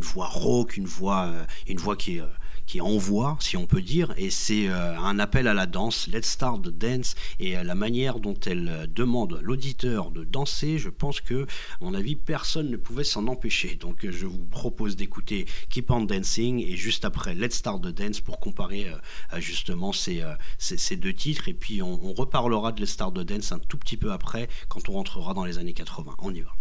voix rauque, une voix, euh, une voix qui est, qui envoie, si on peut dire, et c'est euh, un appel à la danse. Let's start the dance. Et euh, la manière dont elle euh, demande l'auditeur de danser, je pense que, à mon avis, personne ne pouvait s'en empêcher. Donc je vous propose d'écouter Keep on Dancing et juste après Let's start the dance pour comparer justement ces, ces, ces deux titres. Et puis on, on reparlera de Let's start the dance un tout petit peu après, quand on rentrera dans les années 80. On y va.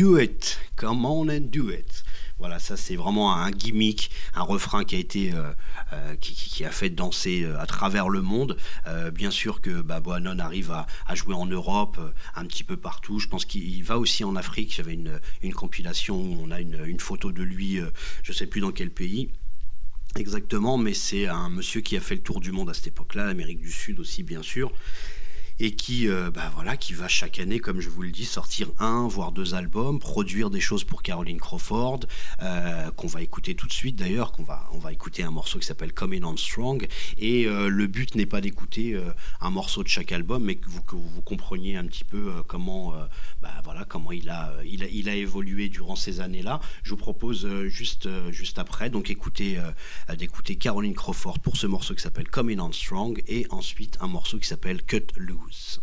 Do it, come on and do it. Voilà, ça c'est vraiment un gimmick, un refrain qui a été, euh, euh, qui, a fait danser euh, à travers le monde. Bien sûr que bah, Bohannon arrive à, jouer en Europe, un petit peu partout. Je pense qu'il va aussi en Afrique. J'avais une, compilation où on a une, photo de lui, je sais plus dans quel pays. Exactement, mais c'est un monsieur qui a fait le tour du monde à cette époque-là, l'Amérique du Sud aussi bien sûr, et qui, euh, bah voilà, qui va chaque année, comme je vous le dis, sortir un voire deux albums, produire des choses pour Caroline Crawford, euh, qu'on va écouter tout de suite d'ailleurs, qu'on va, on va écouter un morceau qui s'appelle Coming On Strong, et euh, le but n'est pas d'écouter un morceau de chaque album, mais que vous, que vous compreniez un petit peu comment, bah comment il a, euh, il a, il a évolué durant ces années-là. Je vous propose euh, juste, euh, juste après, donc écouter, d'écouter Caroline Crawford pour ce morceau qui s'appelle Coming On Strong, et ensuite un morceau qui s'appelle Cut Loose.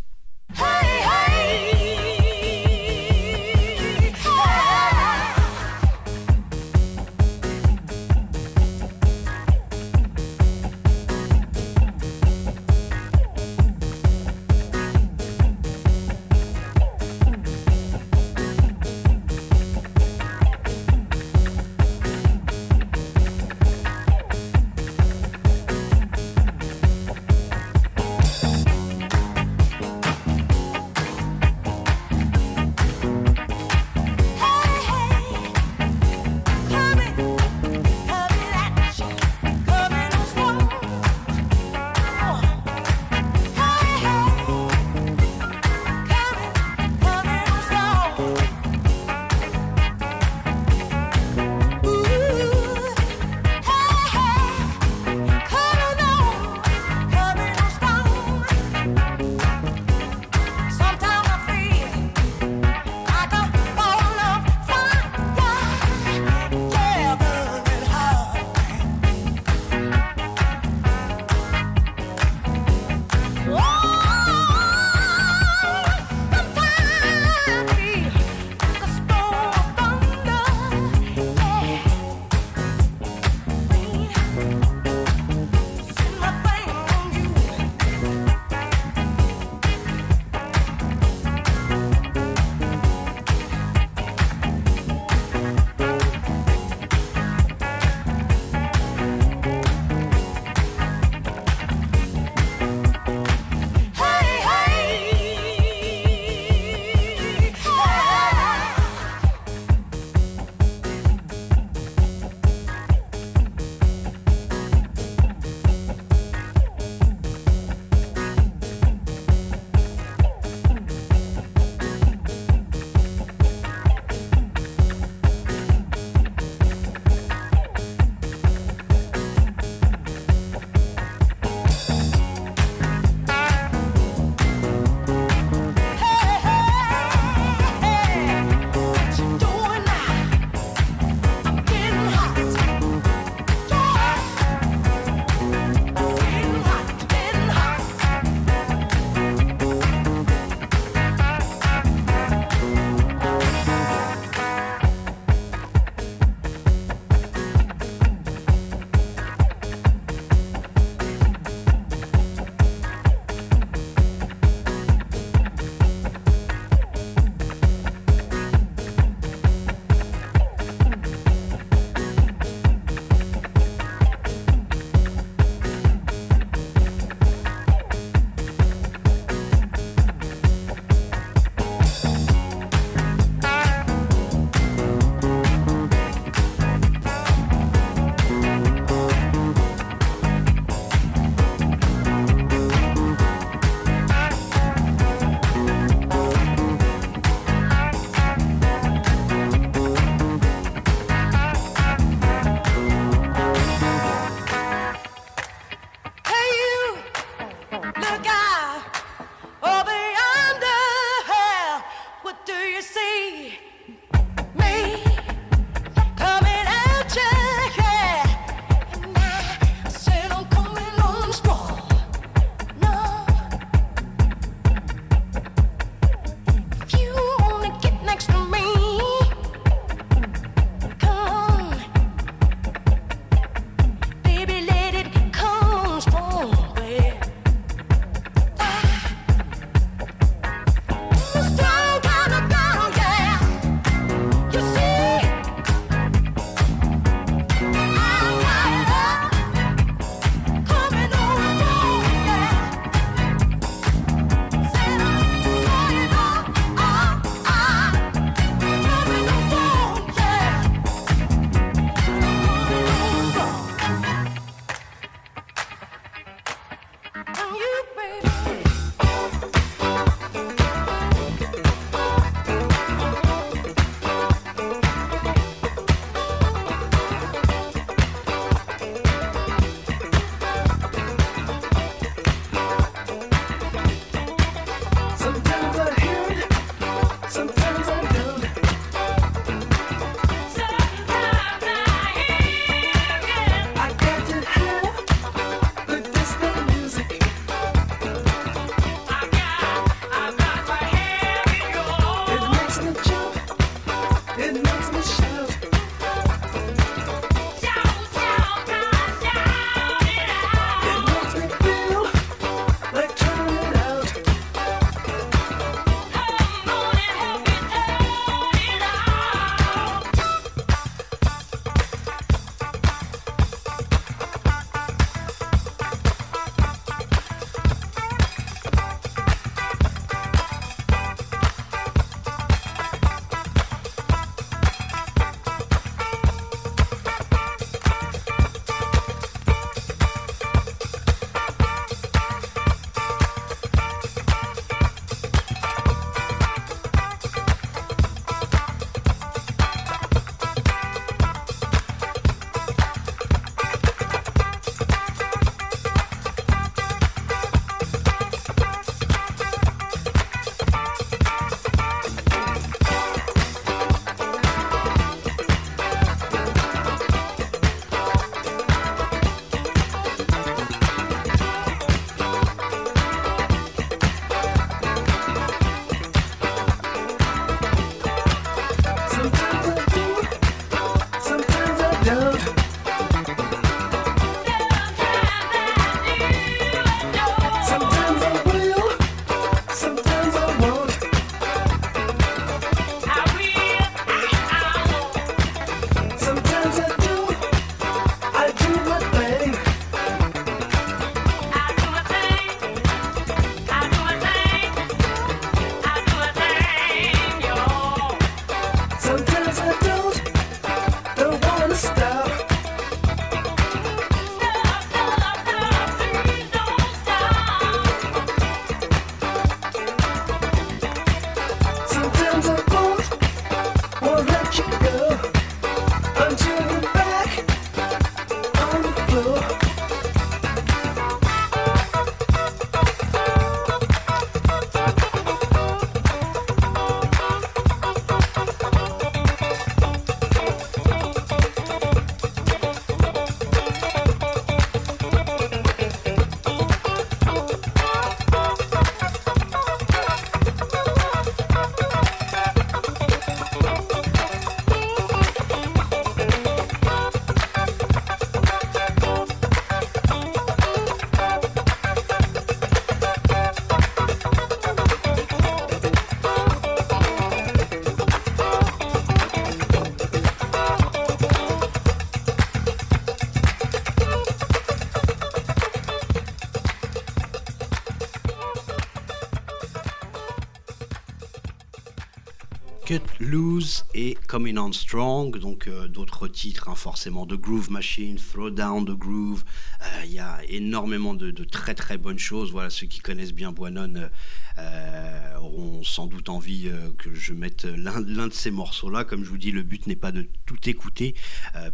Coming On Strong, donc euh, d'autres titres, hein, forcément, The Groove Machine, Throw Down the Groove. Euh, Il y a énormément de, de très très bonnes choses. Voilà, ceux qui connaissent bien Boinon euh, auront sans doute envie que je mette l'un de ces morceaux-là. Comme je vous dis, le but n'est pas de tout écouter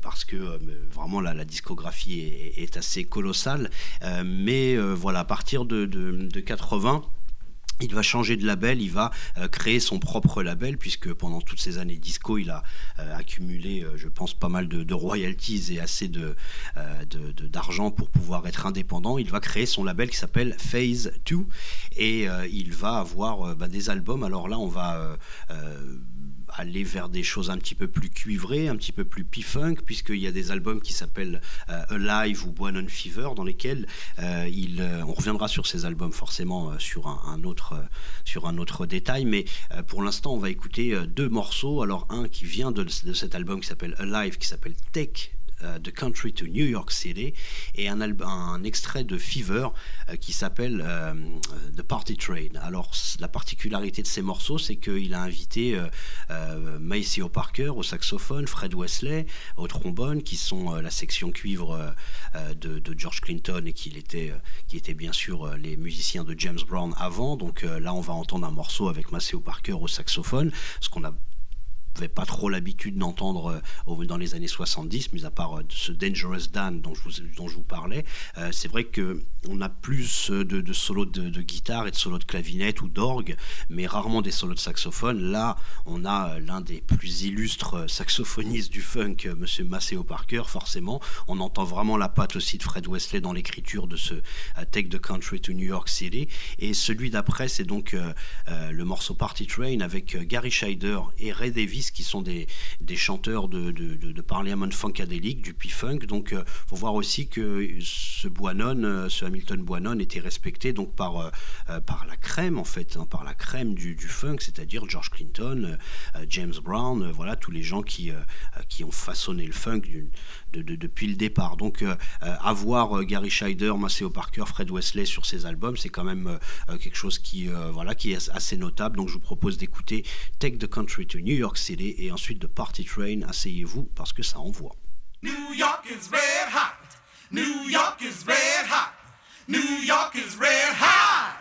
parce que vraiment la, discographie est, assez colossale. Mais voilà, à partir de, de, de 80. Il va changer de label, il va euh, créer son propre label, puisque pendant toutes ces années disco, il a euh, accumulé, euh, je pense, pas mal de, royalties et assez de, d'argent pour pouvoir être indépendant. Il va créer son label qui s'appelle Phase 2, et il va avoir bah, des albums. Alors là, on va aller vers des choses un petit peu plus cuivrées, un petit peu plus p-funk, puisqu'il y a des albums qui s'appellent euh, Alive ou Boinon Fever, dans lesquels euh, il, euh, on reviendra sur ces albums forcément sur un, autre, détail, mais pour l'instant on va écouter deux morceaux. Alors un qui vient de, de cet album qui s'appelle Alive, qui s'appelle Take euh, The Country to New York City et un, un extrait de Fever euh, qui s'appelle euh, The Party Train. Alors la particularité de ces morceaux, c'est qu'il a invité euh, euh, Maceo Parker au saxophone, Fred Wesley au trombone, qui sont euh, la section cuivre euh, euh, de, George Clinton et qu'il était, euh, qui étaient bien sûr euh, les musiciens de James Brown avant. Donc euh, là, on va entendre un morceau avec Maceo Parker au saxophone, ce qu'on a n'avais pas trop l'habitude d'entendre euh, dans les années 70, mis à part euh, ce Dangerous Dan dont je vous, dont je vous parlais. Euh, c'est vrai que on a plus de, solos de, de guitare et de solos de clavinette ou d'orgue, mais rarement des solos de saxophone. Là, on a l'un des plus illustres saxophonistes du funk, Monsieur Maceo Parker, forcément. On entend vraiment la patte aussi de Fred Wesley dans l'écriture de ce Take the Country to New York City. Et celui d'après, c'est donc le morceau Party Train avec Gary Scheider et Ray Davis qui sont des, des chanteurs de, de, de, de Parliament Funkadelic, du P-Funk. Donc, il faut voir aussi que ce Boinon, euh, ce Hamilton Boinon était respecté donc par, euh, euh, par la crème, en fait, hein, par la crème du, funk, c'est-à-dire George Clinton, euh, James Brown, euh, voilà, tous les gens qui, euh, euh, qui ont façonné le funk d'une- de- de- depuis le départ. Donc, euh, euh, avoir euh, Gary Scheider, Maceo Parker, Fred Wesley sur ces albums, c'est quand même euh, euh, quelque chose qui, euh, voilà, qui est assez notable. Donc, je vous propose d'écouter Take the Country to New York City et ensuite de Party Train. Asseyez-vous parce que ça envoie. New York is red hot. New York is red hot. New York is red hot.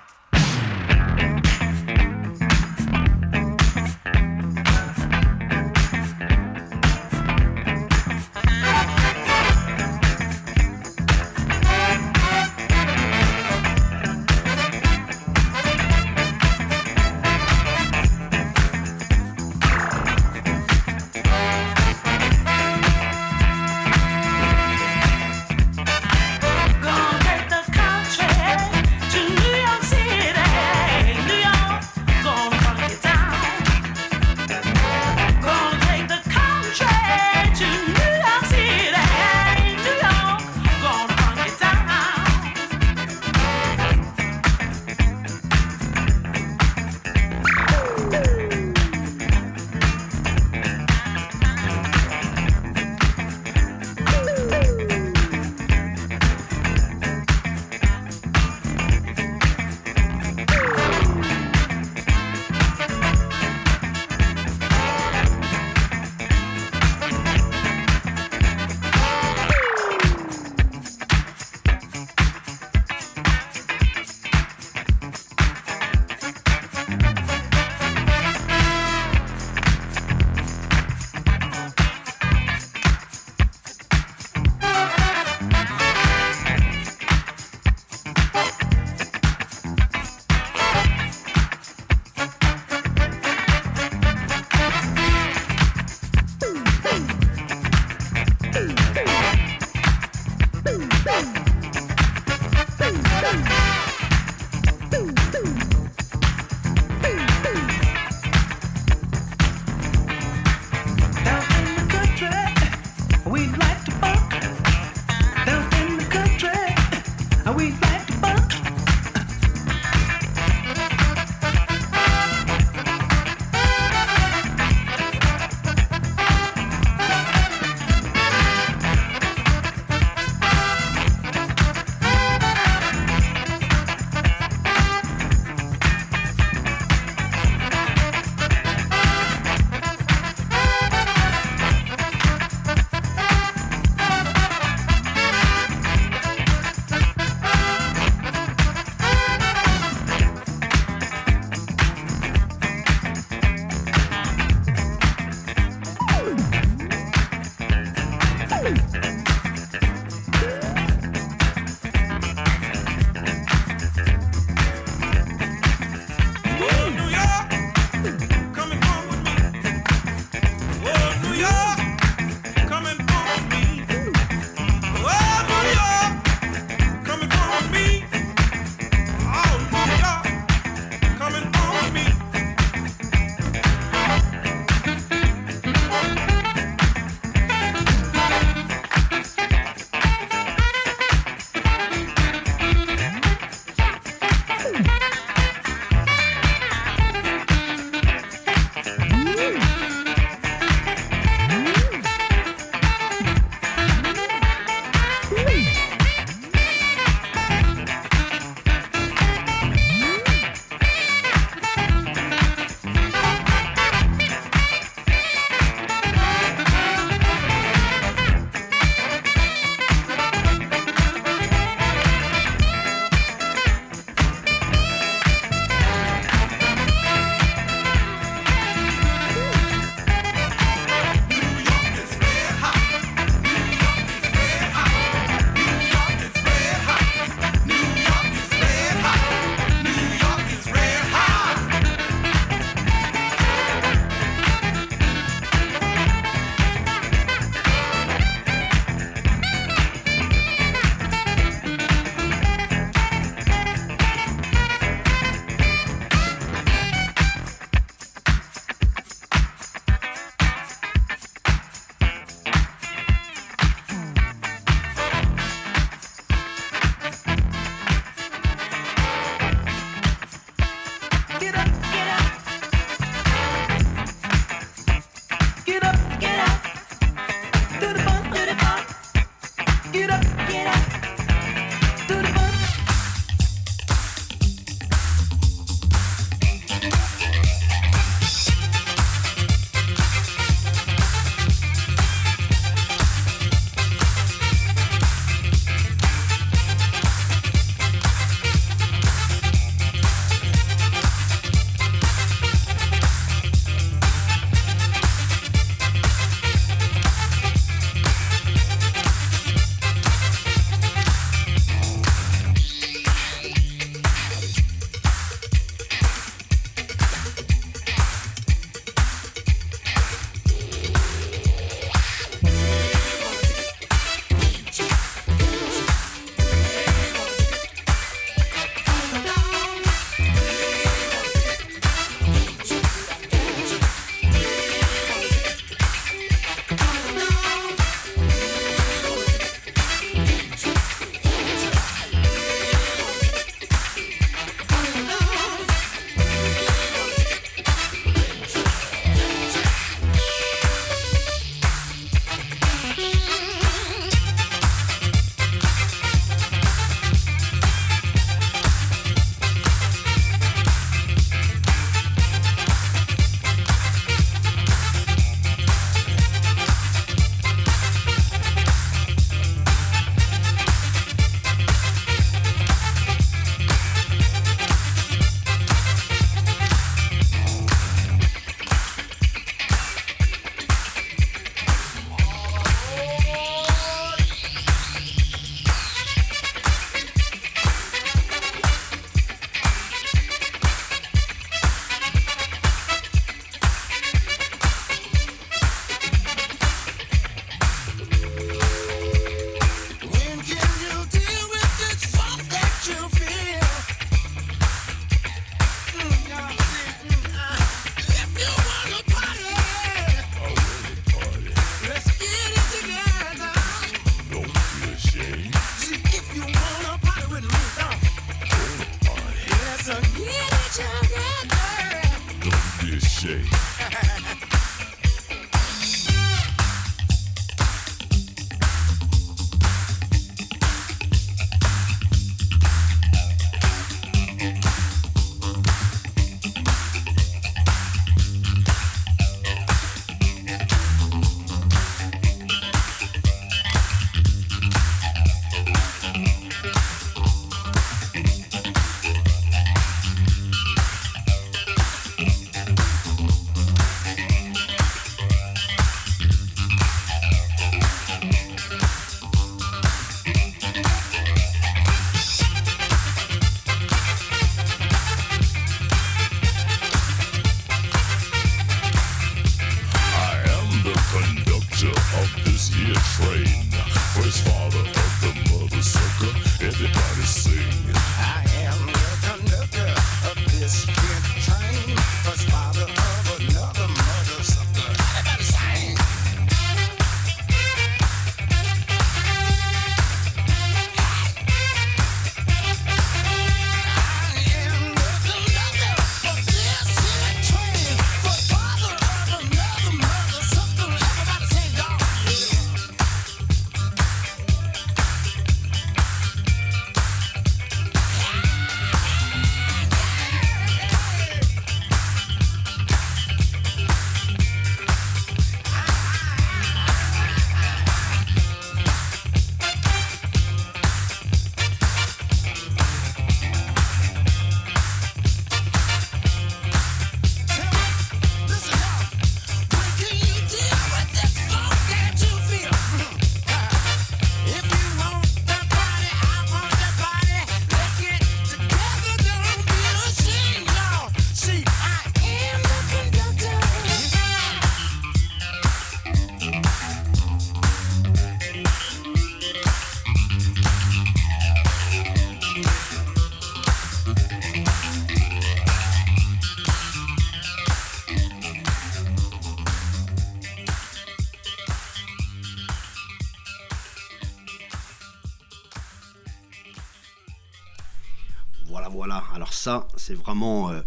Voilà, voilà. Alors ça, c'est vraiment... euh,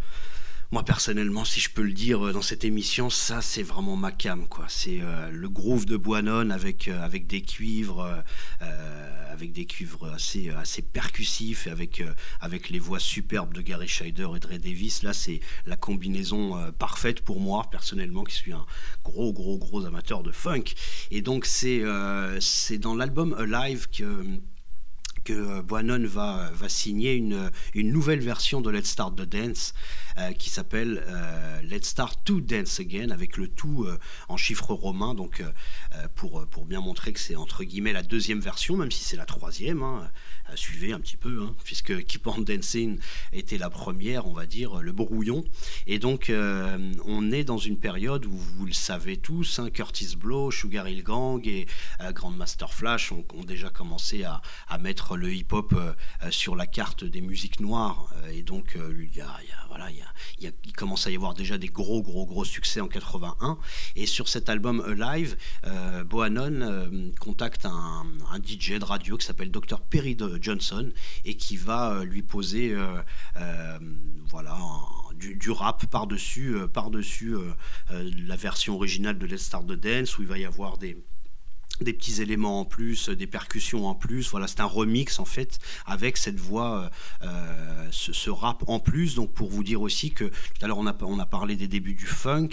moi personnellement, si je peux le dire euh, dans cette émission, ça c'est vraiment ma cam. C'est euh, le groove de Boinon avec avec des cuivres, avec des cuivres assez assez percussifs, avec avec les voix superbes de Gary Scheider et Dre Davis. Là, c'est la combinaison parfaite pour moi personnellement, qui suis un gros gros gros amateur de funk. Et donc c'est c'est dans l'album Alive que que euh, Boinon va, va signer une, une nouvelle version de Let's Start the Dance euh, qui s'appelle euh, Let's Start to Dance Again avec le tout euh, en chiffres romains donc euh, euh, pour, pour bien montrer que c'est entre guillemets la deuxième version même si c'est la troisième hein. Euh, suivez un petit peu hein, puisque Keep on Dancing était la première on va dire le brouillon et donc euh, on est dans une période où vous le savez tous hein, Curtis Blow, Sugar Hill Gang et euh, Grandmaster Flash ont, déjà commencé à, à mettre le hip-hop euh, euh, sur la carte des musiques noires. Et donc, il commence à y avoir déjà des gros, gros, gros succès en 81. Et sur cet album Alive, Bohannon contacte un, DJ de radio qui s'appelle Dr. Perry Johnson et qui va euh, lui poser euh, euh, voilà, du, rap par-dessus euh, par-dessus euh, euh, la version originale de Let's Start the Dance où il va y avoir des des petits éléments en plus, des percussions en plus. Voilà, c'est un remix en fait avec cette voix, euh, euh, ce, rap en plus. Donc pour vous dire aussi que tout à l'heure on a, on a parlé des débuts du funk,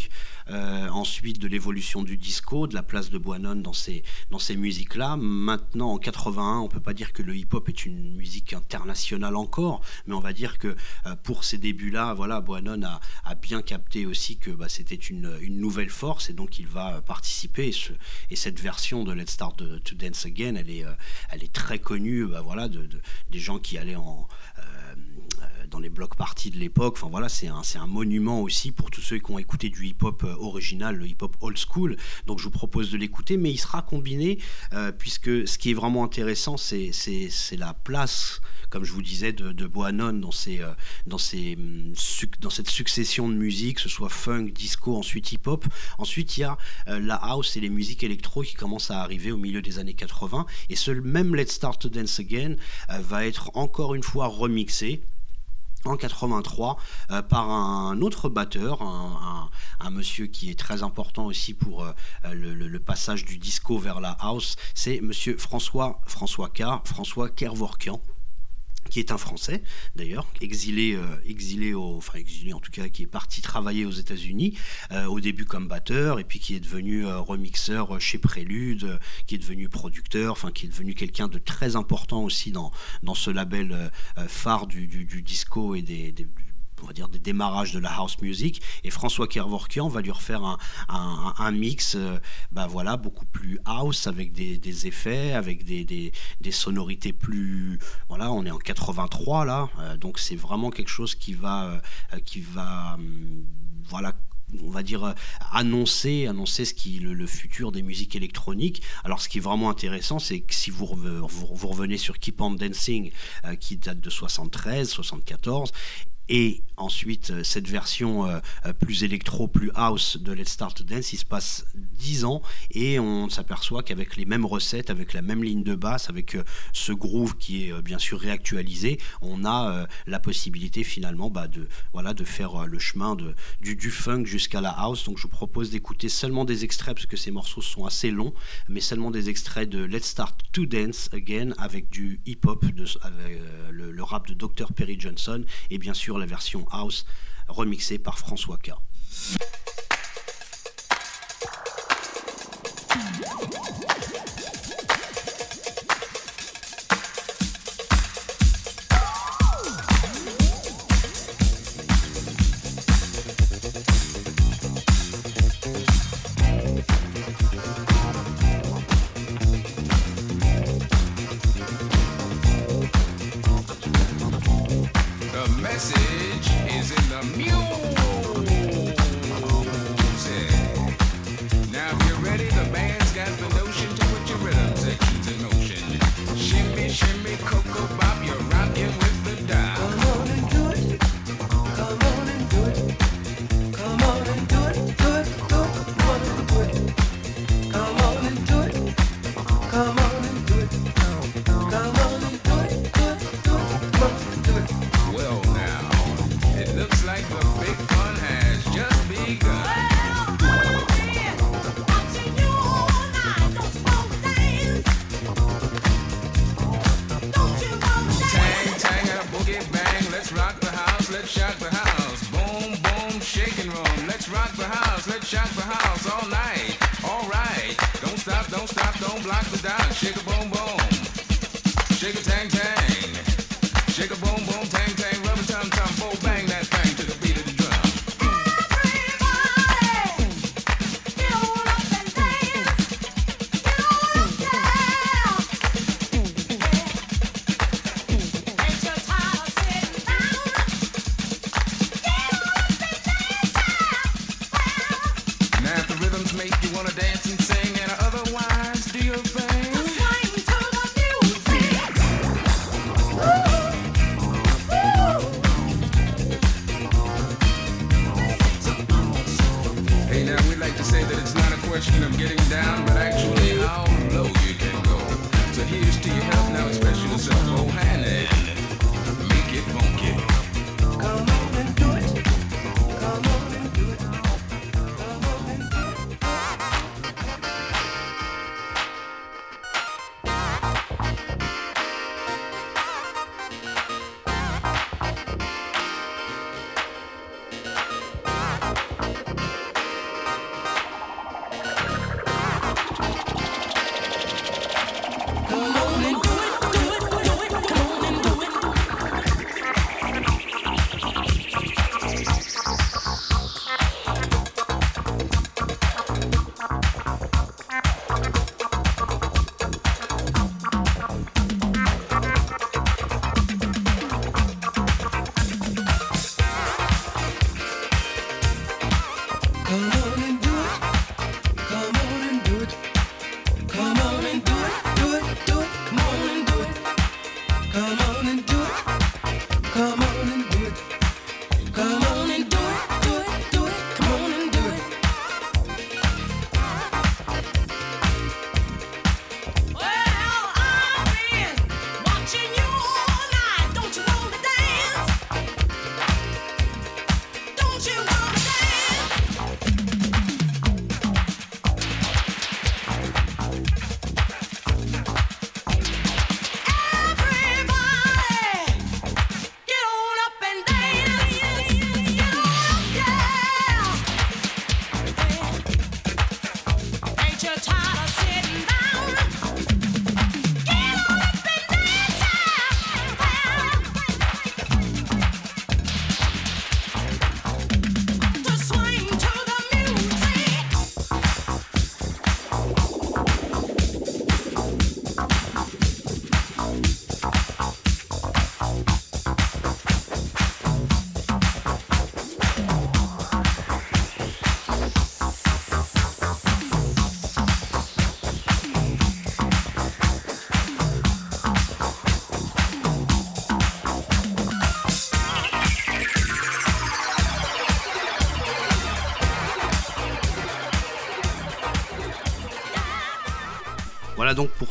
euh, ensuite de l'évolution du disco, de la place de Boinon dans ces, dans ces musiques-là. Maintenant en 81, on peut pas dire que le hip-hop est une musique internationale encore, mais on va dire que euh, pour ces débuts-là, voilà, Boinon a, a bien capté aussi que bah, c'était une, une nouvelle force et donc il va participer. Et cette version de Let's Start to, Dance Again, elle est, euh, elle est très connue, bah, voilà, de, de- des gens qui allaient en euh, euh, dans les blocs parties de l'époque. Enfin voilà, c'est un, un monument aussi pour tous ceux qui ont écouté du hip-hop original, le hip-hop old school. Donc je vous propose de l'écouter, mais il sera combiné puisque ce qui est vraiment intéressant, c'est la place, comme je vous disais, de, de Bohannon dans, euh, hum, cette succession de musique, que ce soit funk, disco, ensuite hip-hop. Ensuite, il y a euh, la house et les musiques électro qui commencent à arriver au milieu des années 80. Et ce même Let's Start to Dance Again euh, va être encore une fois remixé en 83 euh, par un autre batteur, un, monsieur qui est très important aussi pour le passage du disco vers la house, c'est monsieur François François K, François Kervorkian qui est un Français d'ailleurs, exilé, euh, exilé, au, enfin exilé en tout cas, qui est parti travailler aux États-Unis euh, au début comme batteur et puis qui est devenu euh, remixeur chez Prélude, qui est devenu producteur, enfin qui est devenu quelqu'un de très important aussi dans, ce label phare du, disco et des- on va dire des démarrages de la house music et François Kervorkian va lui refaire un, mix euh, bah voilà beaucoup plus house avec des, effets avec des, sonorités plus voilà on est en 83 là euh, donc c'est vraiment quelque chose qui va euh, qui va hum, voilà on va dire, euh, annoncer, annoncer ce qui le, le futur des musiques électroniques. Alors, ce qui est vraiment intéressant, c'est que si vous, vous, revenez sur Keep on Dancing, qui date de 73, 74, et ensuite, euh, cette version euh, euh, plus électro, plus house de Let's Start to Dance, il se passe 10 ans et on s'aperçoit qu'avec les mêmes recettes, avec la même ligne de basse, avec ce groove qui est bien sûr réactualisé, on a la possibilité finalement bah, de, voilà, de faire le chemin du, funk jusqu'à la house. Donc je vous propose d'écouter seulement des extraits parce que ces morceaux sont assez longs, mais seulement des extraits de Let's Start to Dance Again avec du hip-hop, le, le rap de Dr. Perry Johnson et bien sûr la version house remixée par François K.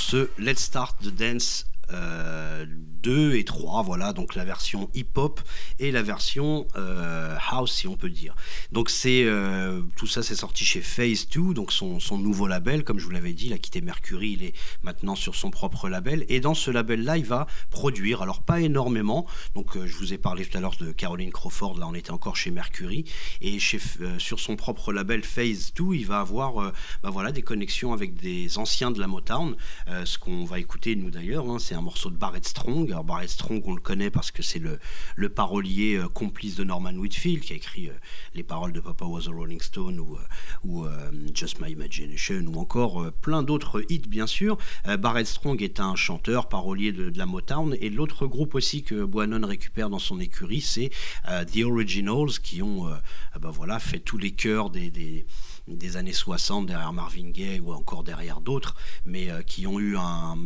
ce Let's Start the Dance euh, 2 et 3, voilà, donc la version hip-hop et la version euh, house, si on peut dire. Donc c'est euh, tout ça, c'est sorti chez Phase 2, donc son, son nouveau label, comme je vous l'avais dit, il a quitté Mercury, il est maintenant sur son propre label. Et dans ce label-là, il va produire, alors pas énormément, donc euh, je vous ai parlé tout à l'heure de Caroline Crawford, là on était encore chez Mercury, et chez, euh, sur son propre label Phase 2, il va avoir bah voilà, des connexions avec des anciens de la Motown, ce qu'on va écouter nous d'ailleurs, hein, c'est un morceau de Barrett Strong. Alors Barrett Strong, on le connaît parce que c'est le, le parolier complice de Norman Whitfield qui a écrit les paroles de Papa Was a Rolling Stone ou, euh, euh, Just My Imagination ou encore euh, plein d'autres hits bien sûr. Barrett Strong est un chanteur, parolier de, la Motown et l'autre groupe aussi que Bohannon récupère dans son écurie, c'est The Originals qui ont bah voilà, fait tous les chœurs des, des années 60 derrière Marvin Gaye ou encore derrière d'autres, mais qui ont eu un,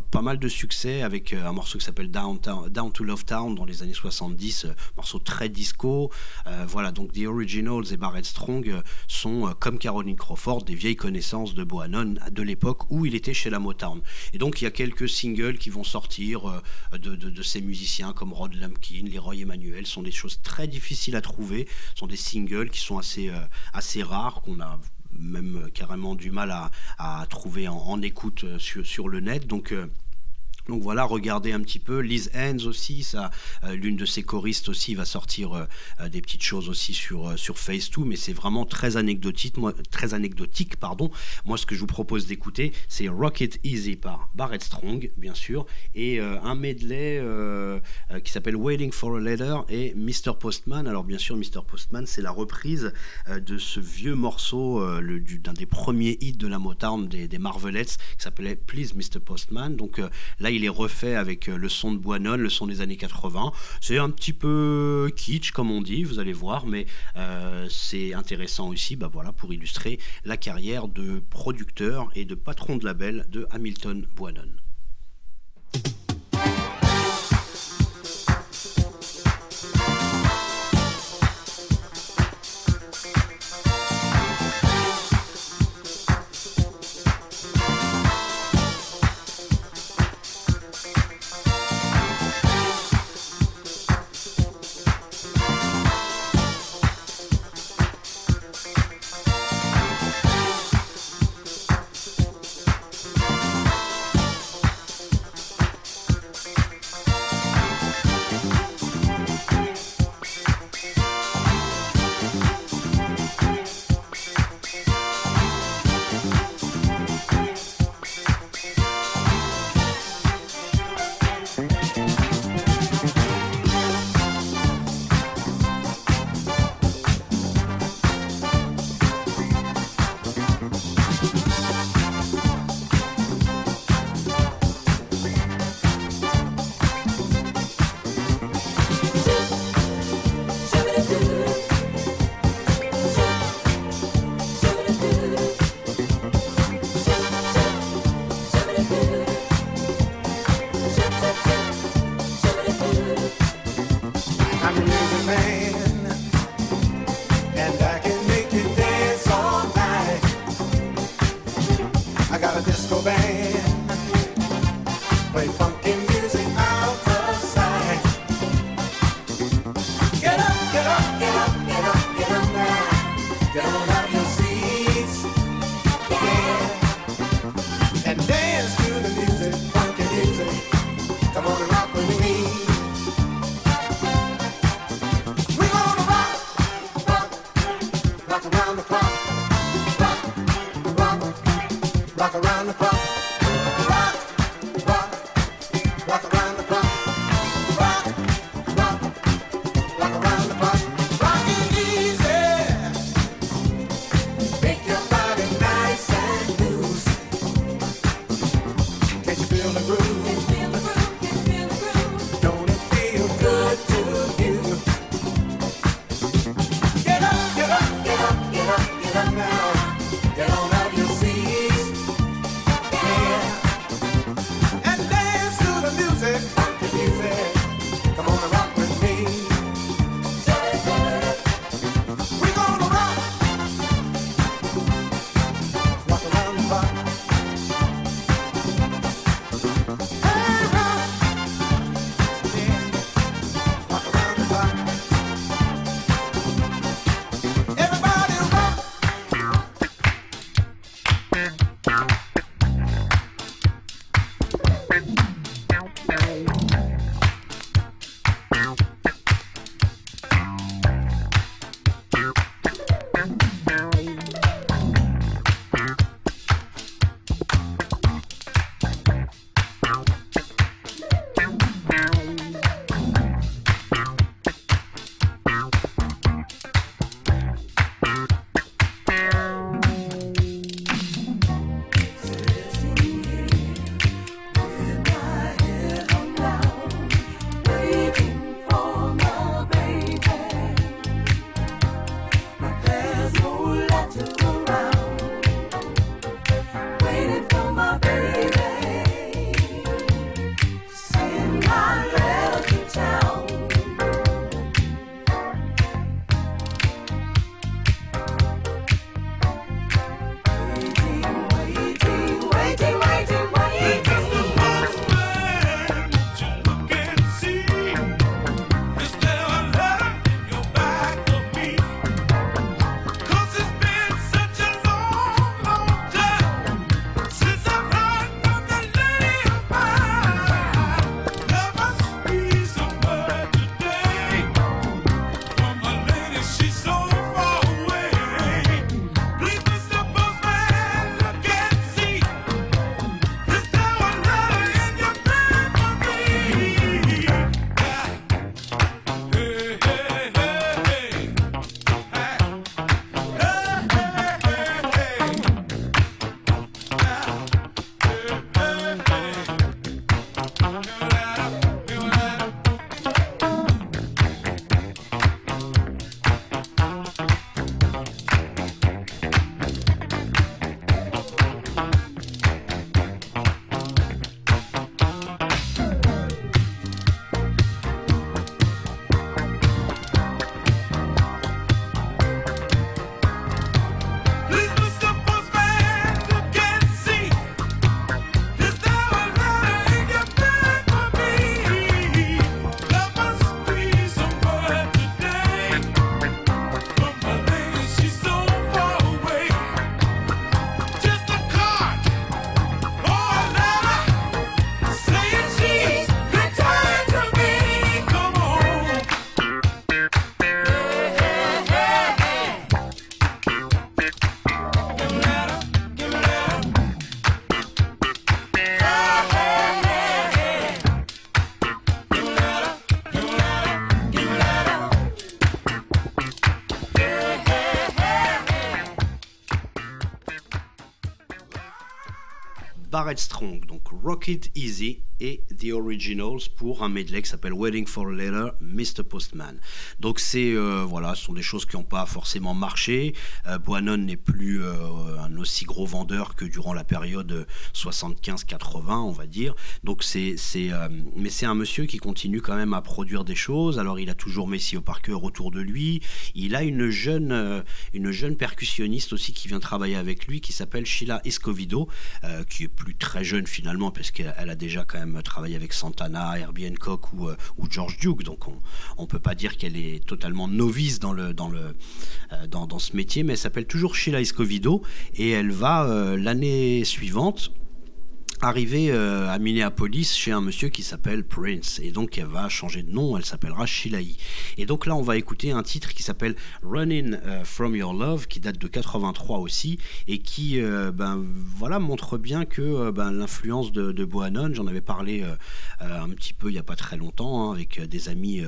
pas mal de succès avec euh, un morceau qui s'appelle Down, to Love Town dans les années 70, euh, morceau très disco. Euh, voilà, donc The Originals et Barrett Strong sont, comme Caroline Crawford, des vieilles connaissances de Bohannon de l'époque où il était chez la Motown. Et donc il y a quelques singles qui vont sortir de, ces musiciens comme Rod Lumpkin, Leroy Emmanuel, sont des choses très difficiles à trouver, sont des singles qui sont assez, assez rares, qu'on a même euh, carrément du mal à, à trouver en, écoute euh, sur, sur le net. Donc euh, donc voilà, regardez un petit peu. Liz Haynes aussi, ça, euh, l'une de ses choristes aussi va sortir euh, euh, des petites choses aussi sur euh, sur Face 2, mais c'est vraiment très anecdotique. Moi, très anecdotique, pardon. Moi, ce que je vous propose d'écouter, c'est Rocket Easy par Barrett Strong, bien sûr, et un medley qui s'appelle Waiting for a Letter et Mr Postman. Alors bien sûr, Mr Postman, c'est la reprise de ce vieux morceau d'un des premiers hits de la Motown des, Marvelettes qui s'appelait Please Mr Postman. Donc là, il est refait avec euh, le son de Boinon, le son des années 80. C'est un petit peu kitsch, comme on dit, vous allez voir, mais euh, c'est intéressant aussi bah voilà, pour illustrer la carrière de producteur et de patron de label de Hamilton Boinon. Strong, donc Rock It Easy et The Originals pour un medley qui s'appelle Waiting for a Letter, Mr. Postman. Donc c'est euh, voilà, ce sont des choses qui n'ont pas forcément marché. Euh, n'est plus euh, aussi gros vendeur que durant la période 75-80, on va dire. Donc c'est euh, mais c'est un monsieur qui continue quand même à produire des choses. Alors il a toujours Messi au Parker autour de lui. Il a une jeune euh, une jeune percussionniste aussi qui vient travailler avec lui qui s'appelle Sheila Escovido, euh, qui est plus très jeune finalement parce qu'elle elle a déjà quand même travaillé avec Santana, Herbie Hancock ou, euh, ou George Duke. Donc on on peut pas dire qu'elle est totalement novice dans le dans le dans, dans ce métier, mais elle s'appelle toujours Sheila Escovido et elle va euh, l'année suivante arriver euh, à Minneapolis chez un monsieur qui s'appelle Prince et donc elle va changer de nom, elle s'appellera Shilai. Et donc là on va écouter un titre qui s'appelle Running euh, from Your Love qui date de 83 aussi et qui euh, ben voilà montre bien que ben, l'influence de, de j'en avais parlé un petit peu il y a pas très longtemps hein, avec des amis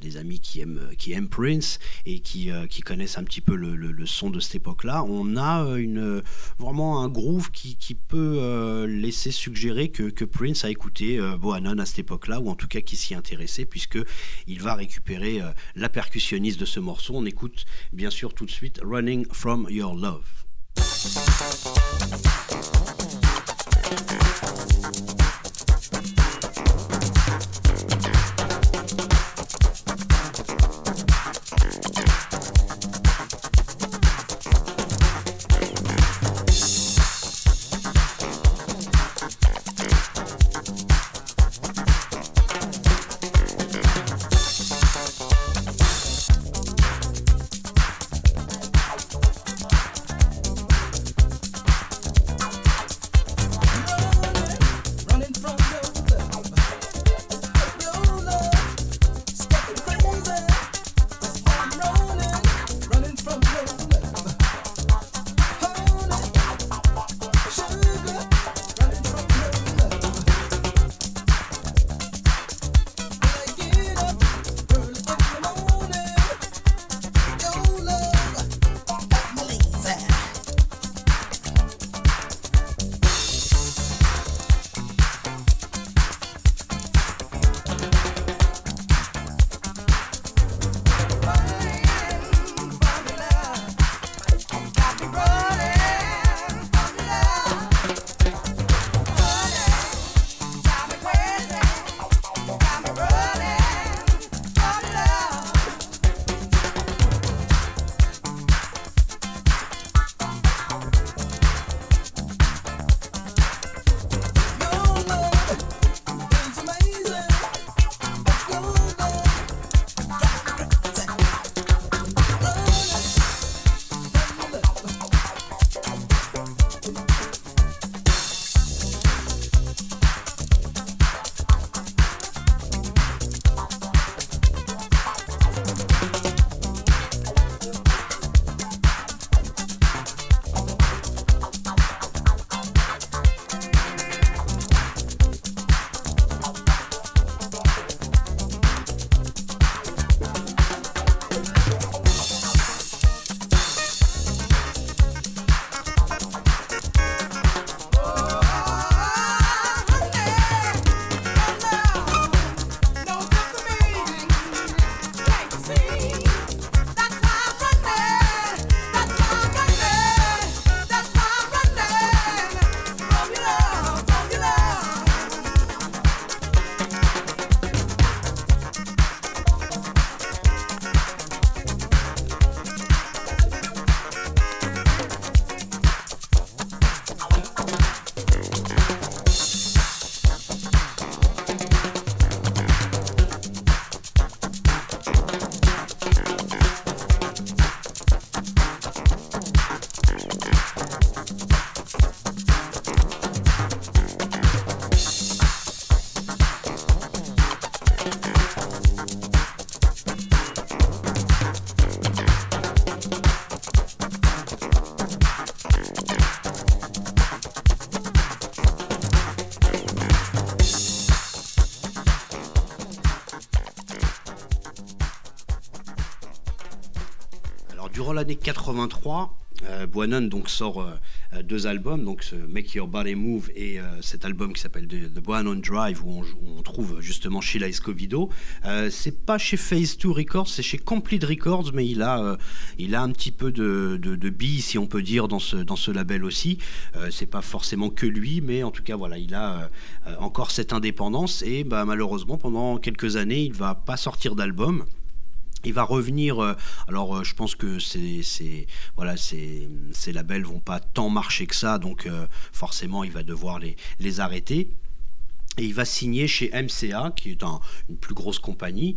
des amis qui aiment qui aiment Prince et qui connaissent un petit peu le, son de cette époque-là. On a une vraiment un groove qui, qui peut laisser suggérer que, que Prince a écouté euh, Bohannon à cette époque-là, ou en tout cas qui s'y intéressait, puisque il va récupérer euh, la percussionniste de ce morceau. On écoute bien sûr tout de suite Running from Your Love. L'année 83, euh, donc sort euh, euh, deux albums, donc ce Make Your Body Move et euh, cet album qui s'appelle The, The Drive où on, où on trouve justement Sheila Escovido. C'est pas chez Phase 2 Records, c'est chez Complete Records, mais il a, il a un petit peu de, de, de billes, si on peut dire, dans ce, dans ce label aussi. C'est pas forcément que lui, mais en tout cas voilà, il a encore cette indépendance et bah, malheureusement pendant quelques années il va pas sortir d'album. Il va revenir. euh, alors, euh, je pense que ces, voilà, ces, ces labels vont pas tant marcher que ça, donc euh, forcément, il va devoir les, les arrêter. Et il va signer chez MCA, qui est un- une plus grosse compagnie,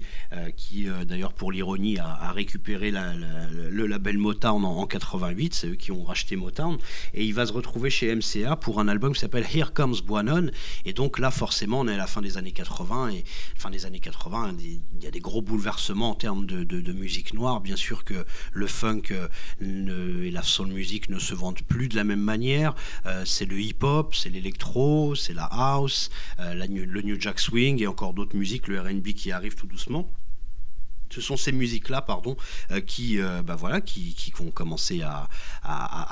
qui euh, d'ailleurs, pour l'ironie, a, récupéré le label Motown en, en 88. C'est eux qui ont racheté Motown. Et il va se retrouver chez MCA pour un album qui s'appelle Here Comes Buanon. Et donc là, forcément, on est à la fin des années 80. Et fin des années 80, des- il y a des gros bouleversements en termes de, musique noire. Bien sûr que le funk euh, et la soul music ne se vendent plus de la même manière. Euh, c'est le hip-hop, c'est l'électro, c'est la house, le New Jack Swing et encore d'autres musiques, le R&B qui arrive tout doucement. Ce sont ces musiques-là, pardon, euh, qui, euh, bah voilà, qui, qui vont commencer à,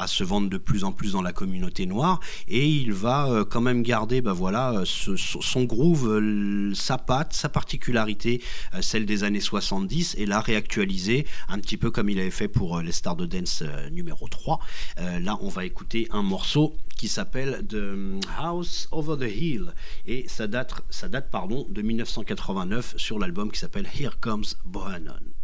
se vendre de plus en plus dans la communauté noire. Et il va euh, quand même garder, bah voilà, son groove, sa patte, sa particularité, celle des années 70, et la réactualiser un petit peu comme il avait fait pour les Stars de Dance numéro 3. Euh, là, on va écouter un morceau qui s'appelle The House Over the Hill et ça date, ça date pardon, de 1989 sur l'album qui s'appelle Here Comes Bohannon.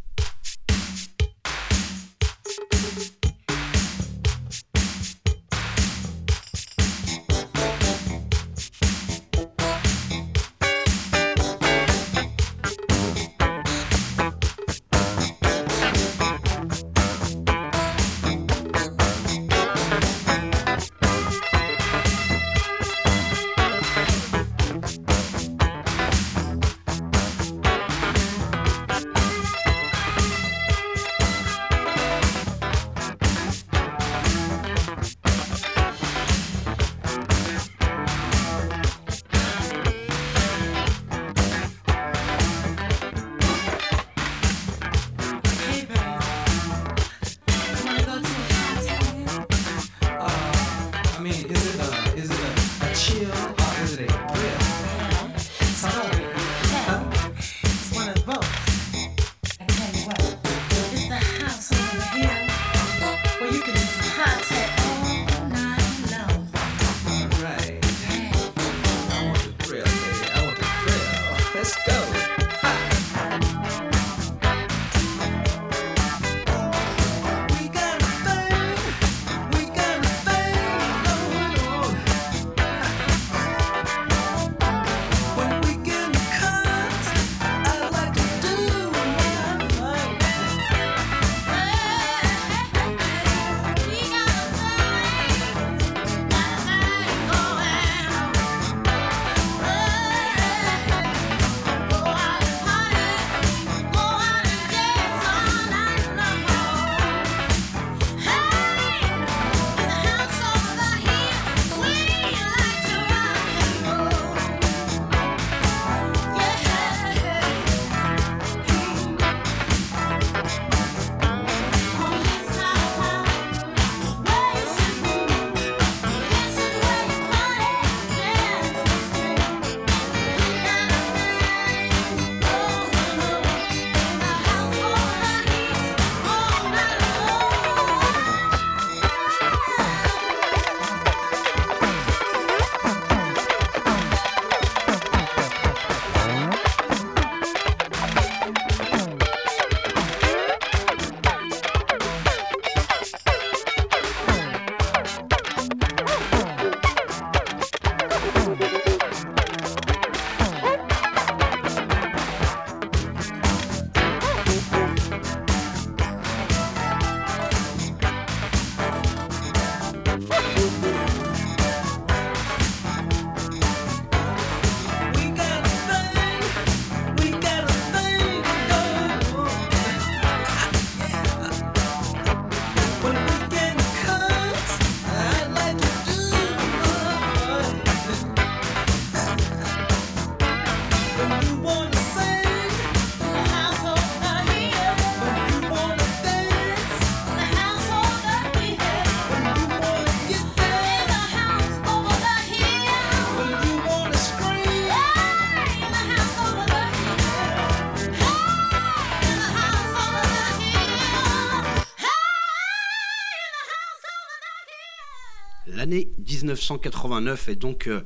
L'année 1989 est donc euh,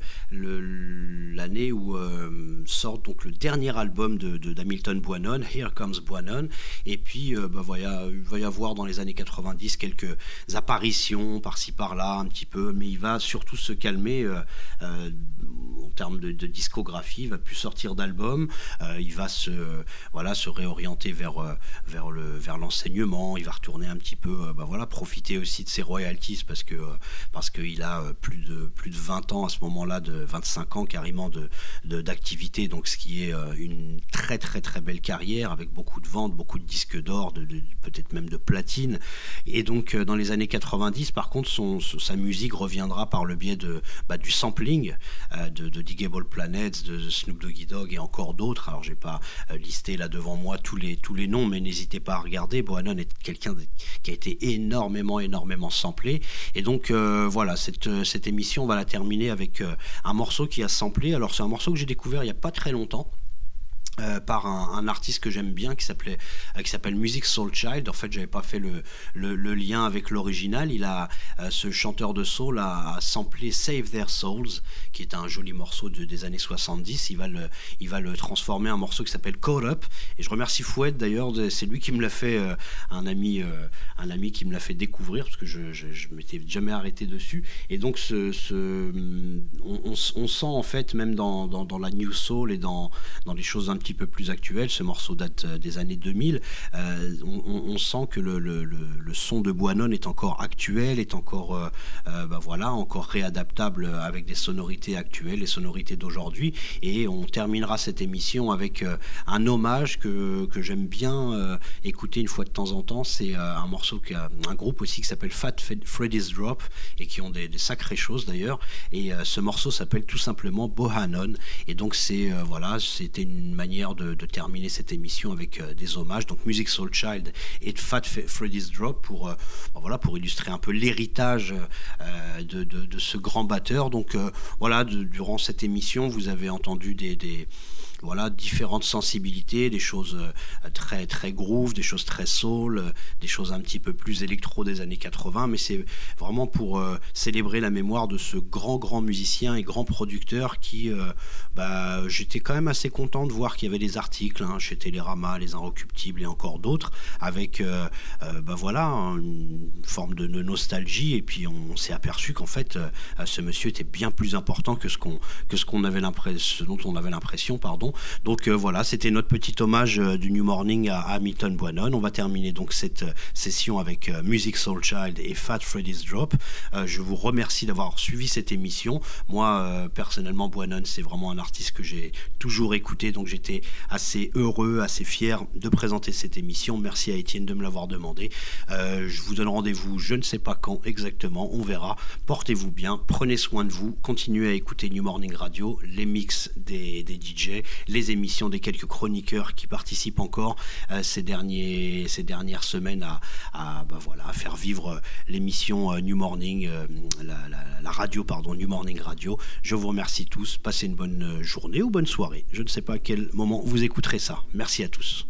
l'année où euh, sort donc le dernier album de, d'Hamilton Boinon, Here Comes Boinon. Et puis, euh, bah, il va y avoir dans les années 90 quelques apparitions par-ci par-là, un petit peu, mais il va surtout se calmer euh, termes de, discographie. Il va plus sortir d'albums. Euh, il va se, voilà, se réorienter vers, euh, vers, le, vers l'enseignement. Il va retourner un petit peu, euh, bah, voilà, profiter aussi de ses royalties parce que parce qu'il a plus de plus de 20 ans à ce moment-là, de 25 ans carrément de, d'activité. Donc ce qui est une très très très belle carrière avec beaucoup de ventes, beaucoup de disques d'or, de, peut-être même de platine. Et donc dans les années 90, par contre, son, sa musique reviendra par le biais de bah, du sampling de Digable Planets, de, Snoop Doggy Dogg et encore d'autres. Alors j'ai pas euh, listé là devant moi tous les tous les noms, mais n'hésitez pas à regarder. Bohannon est quelqu'un qui a été énormément énormément samplé. Et donc euh, voilà, cette, euh, cette émission, on va la terminer avec un morceau qui a samplé. Alors c'est un morceau que j'ai découvert il n'y a pas très longtemps. Euh, par un, artiste que j'aime bien qui s'appelait euh, qui s'appelle Music Soul Child. En fait j'avais pas fait le, le, lien avec l'original. Il a euh, ce chanteur de soul a, a samplé Save Their Souls qui est un joli morceau de, des années 70 il va le il va le transformer en un morceau qui s'appelle Caught Up. Et je remercie Fouette d'ailleurs c'est lui qui me l'a fait un ami un ami qui me l'a fait découvrir parce que je, je, m'étais jamais arrêté dessus. Et donc ce, ce on, on sent en fait même dans, dans, dans la new soul et dans, dans les choses un petit peu plus actuelles ce morceau date euh, des années 2000 euh, on, sent que le, son de Boinon est encore actuel est encore euh, euh, bah voilà encore réadaptable avec des sonorités actuelles les sonorités d'aujourd'hui. Et on terminera cette émission avec un hommage que, j'aime bien écouter une fois de temps en temps. C'est un morceau qui a un groupe aussi qui s'appelle Fat Freddy's Drop et qui ont des, des sacrées choses d'ailleurs. Et ce morceau s'appelle tout simplement Bohannon. Et donc c'est voilà c'était une manière de, terminer cette émission avec euh, des hommages. Donc Music Soul Child et Fat Freddy's Drop pour euh, bon, voilà pour illustrer un peu l'héritage euh, de, de- ce grand batteur. Donc voilà durant cette émission vous avez entendu des voilà différentes sensibilités, des choses euh, très très groove, des choses très soul, euh, des choses un petit peu plus électro des années 80, mais c'est vraiment pour euh, célébrer la mémoire de ce grand grand musicien et grand producteur qui, bah, j'étais quand même assez content de voir qu'il y avait des articles hein, chez Télérama, Les Inrecuptibles et encore d'autres, avec bah, voilà une forme de, nostalgie et puis on, s'est aperçu qu'en fait ce monsieur était bien plus important que ce qu'on que ce qu'on avait l'impression, ce dont on avait l'impression, pardon. Donc euh, voilà, c'était notre petit hommage euh, du New Morning à Hamilton Boinon. On va terminer donc cette euh, session avec Music Soul Child et Fat Freddy's Drop. Je vous remercie d'avoir suivi cette émission. Moi, personnellement, Boinon, c'est vraiment un artiste que j'ai toujours écouté, donc j'étais assez heureux, assez fier de présenter cette émission. Merci à Étienne de me l'avoir demandé. Je vous donne rendez-vous, je ne sais pas quand exactement, on verra. Portez-vous bien, prenez soin de vous, continuez à écouter New Morning Radio, les mix des, des DJ, les émissions des quelques chroniqueurs qui participent encore euh, ces, dernières semaines à, bah voilà, à faire vivre euh, l'émission euh, New Morning, la, radio, pardon, New Morning Radio. Je vous remercie tous, passez une bonne journée ou bonne soirée. Je ne sais pas à quel moment vous écouterez ça. Merci à tous.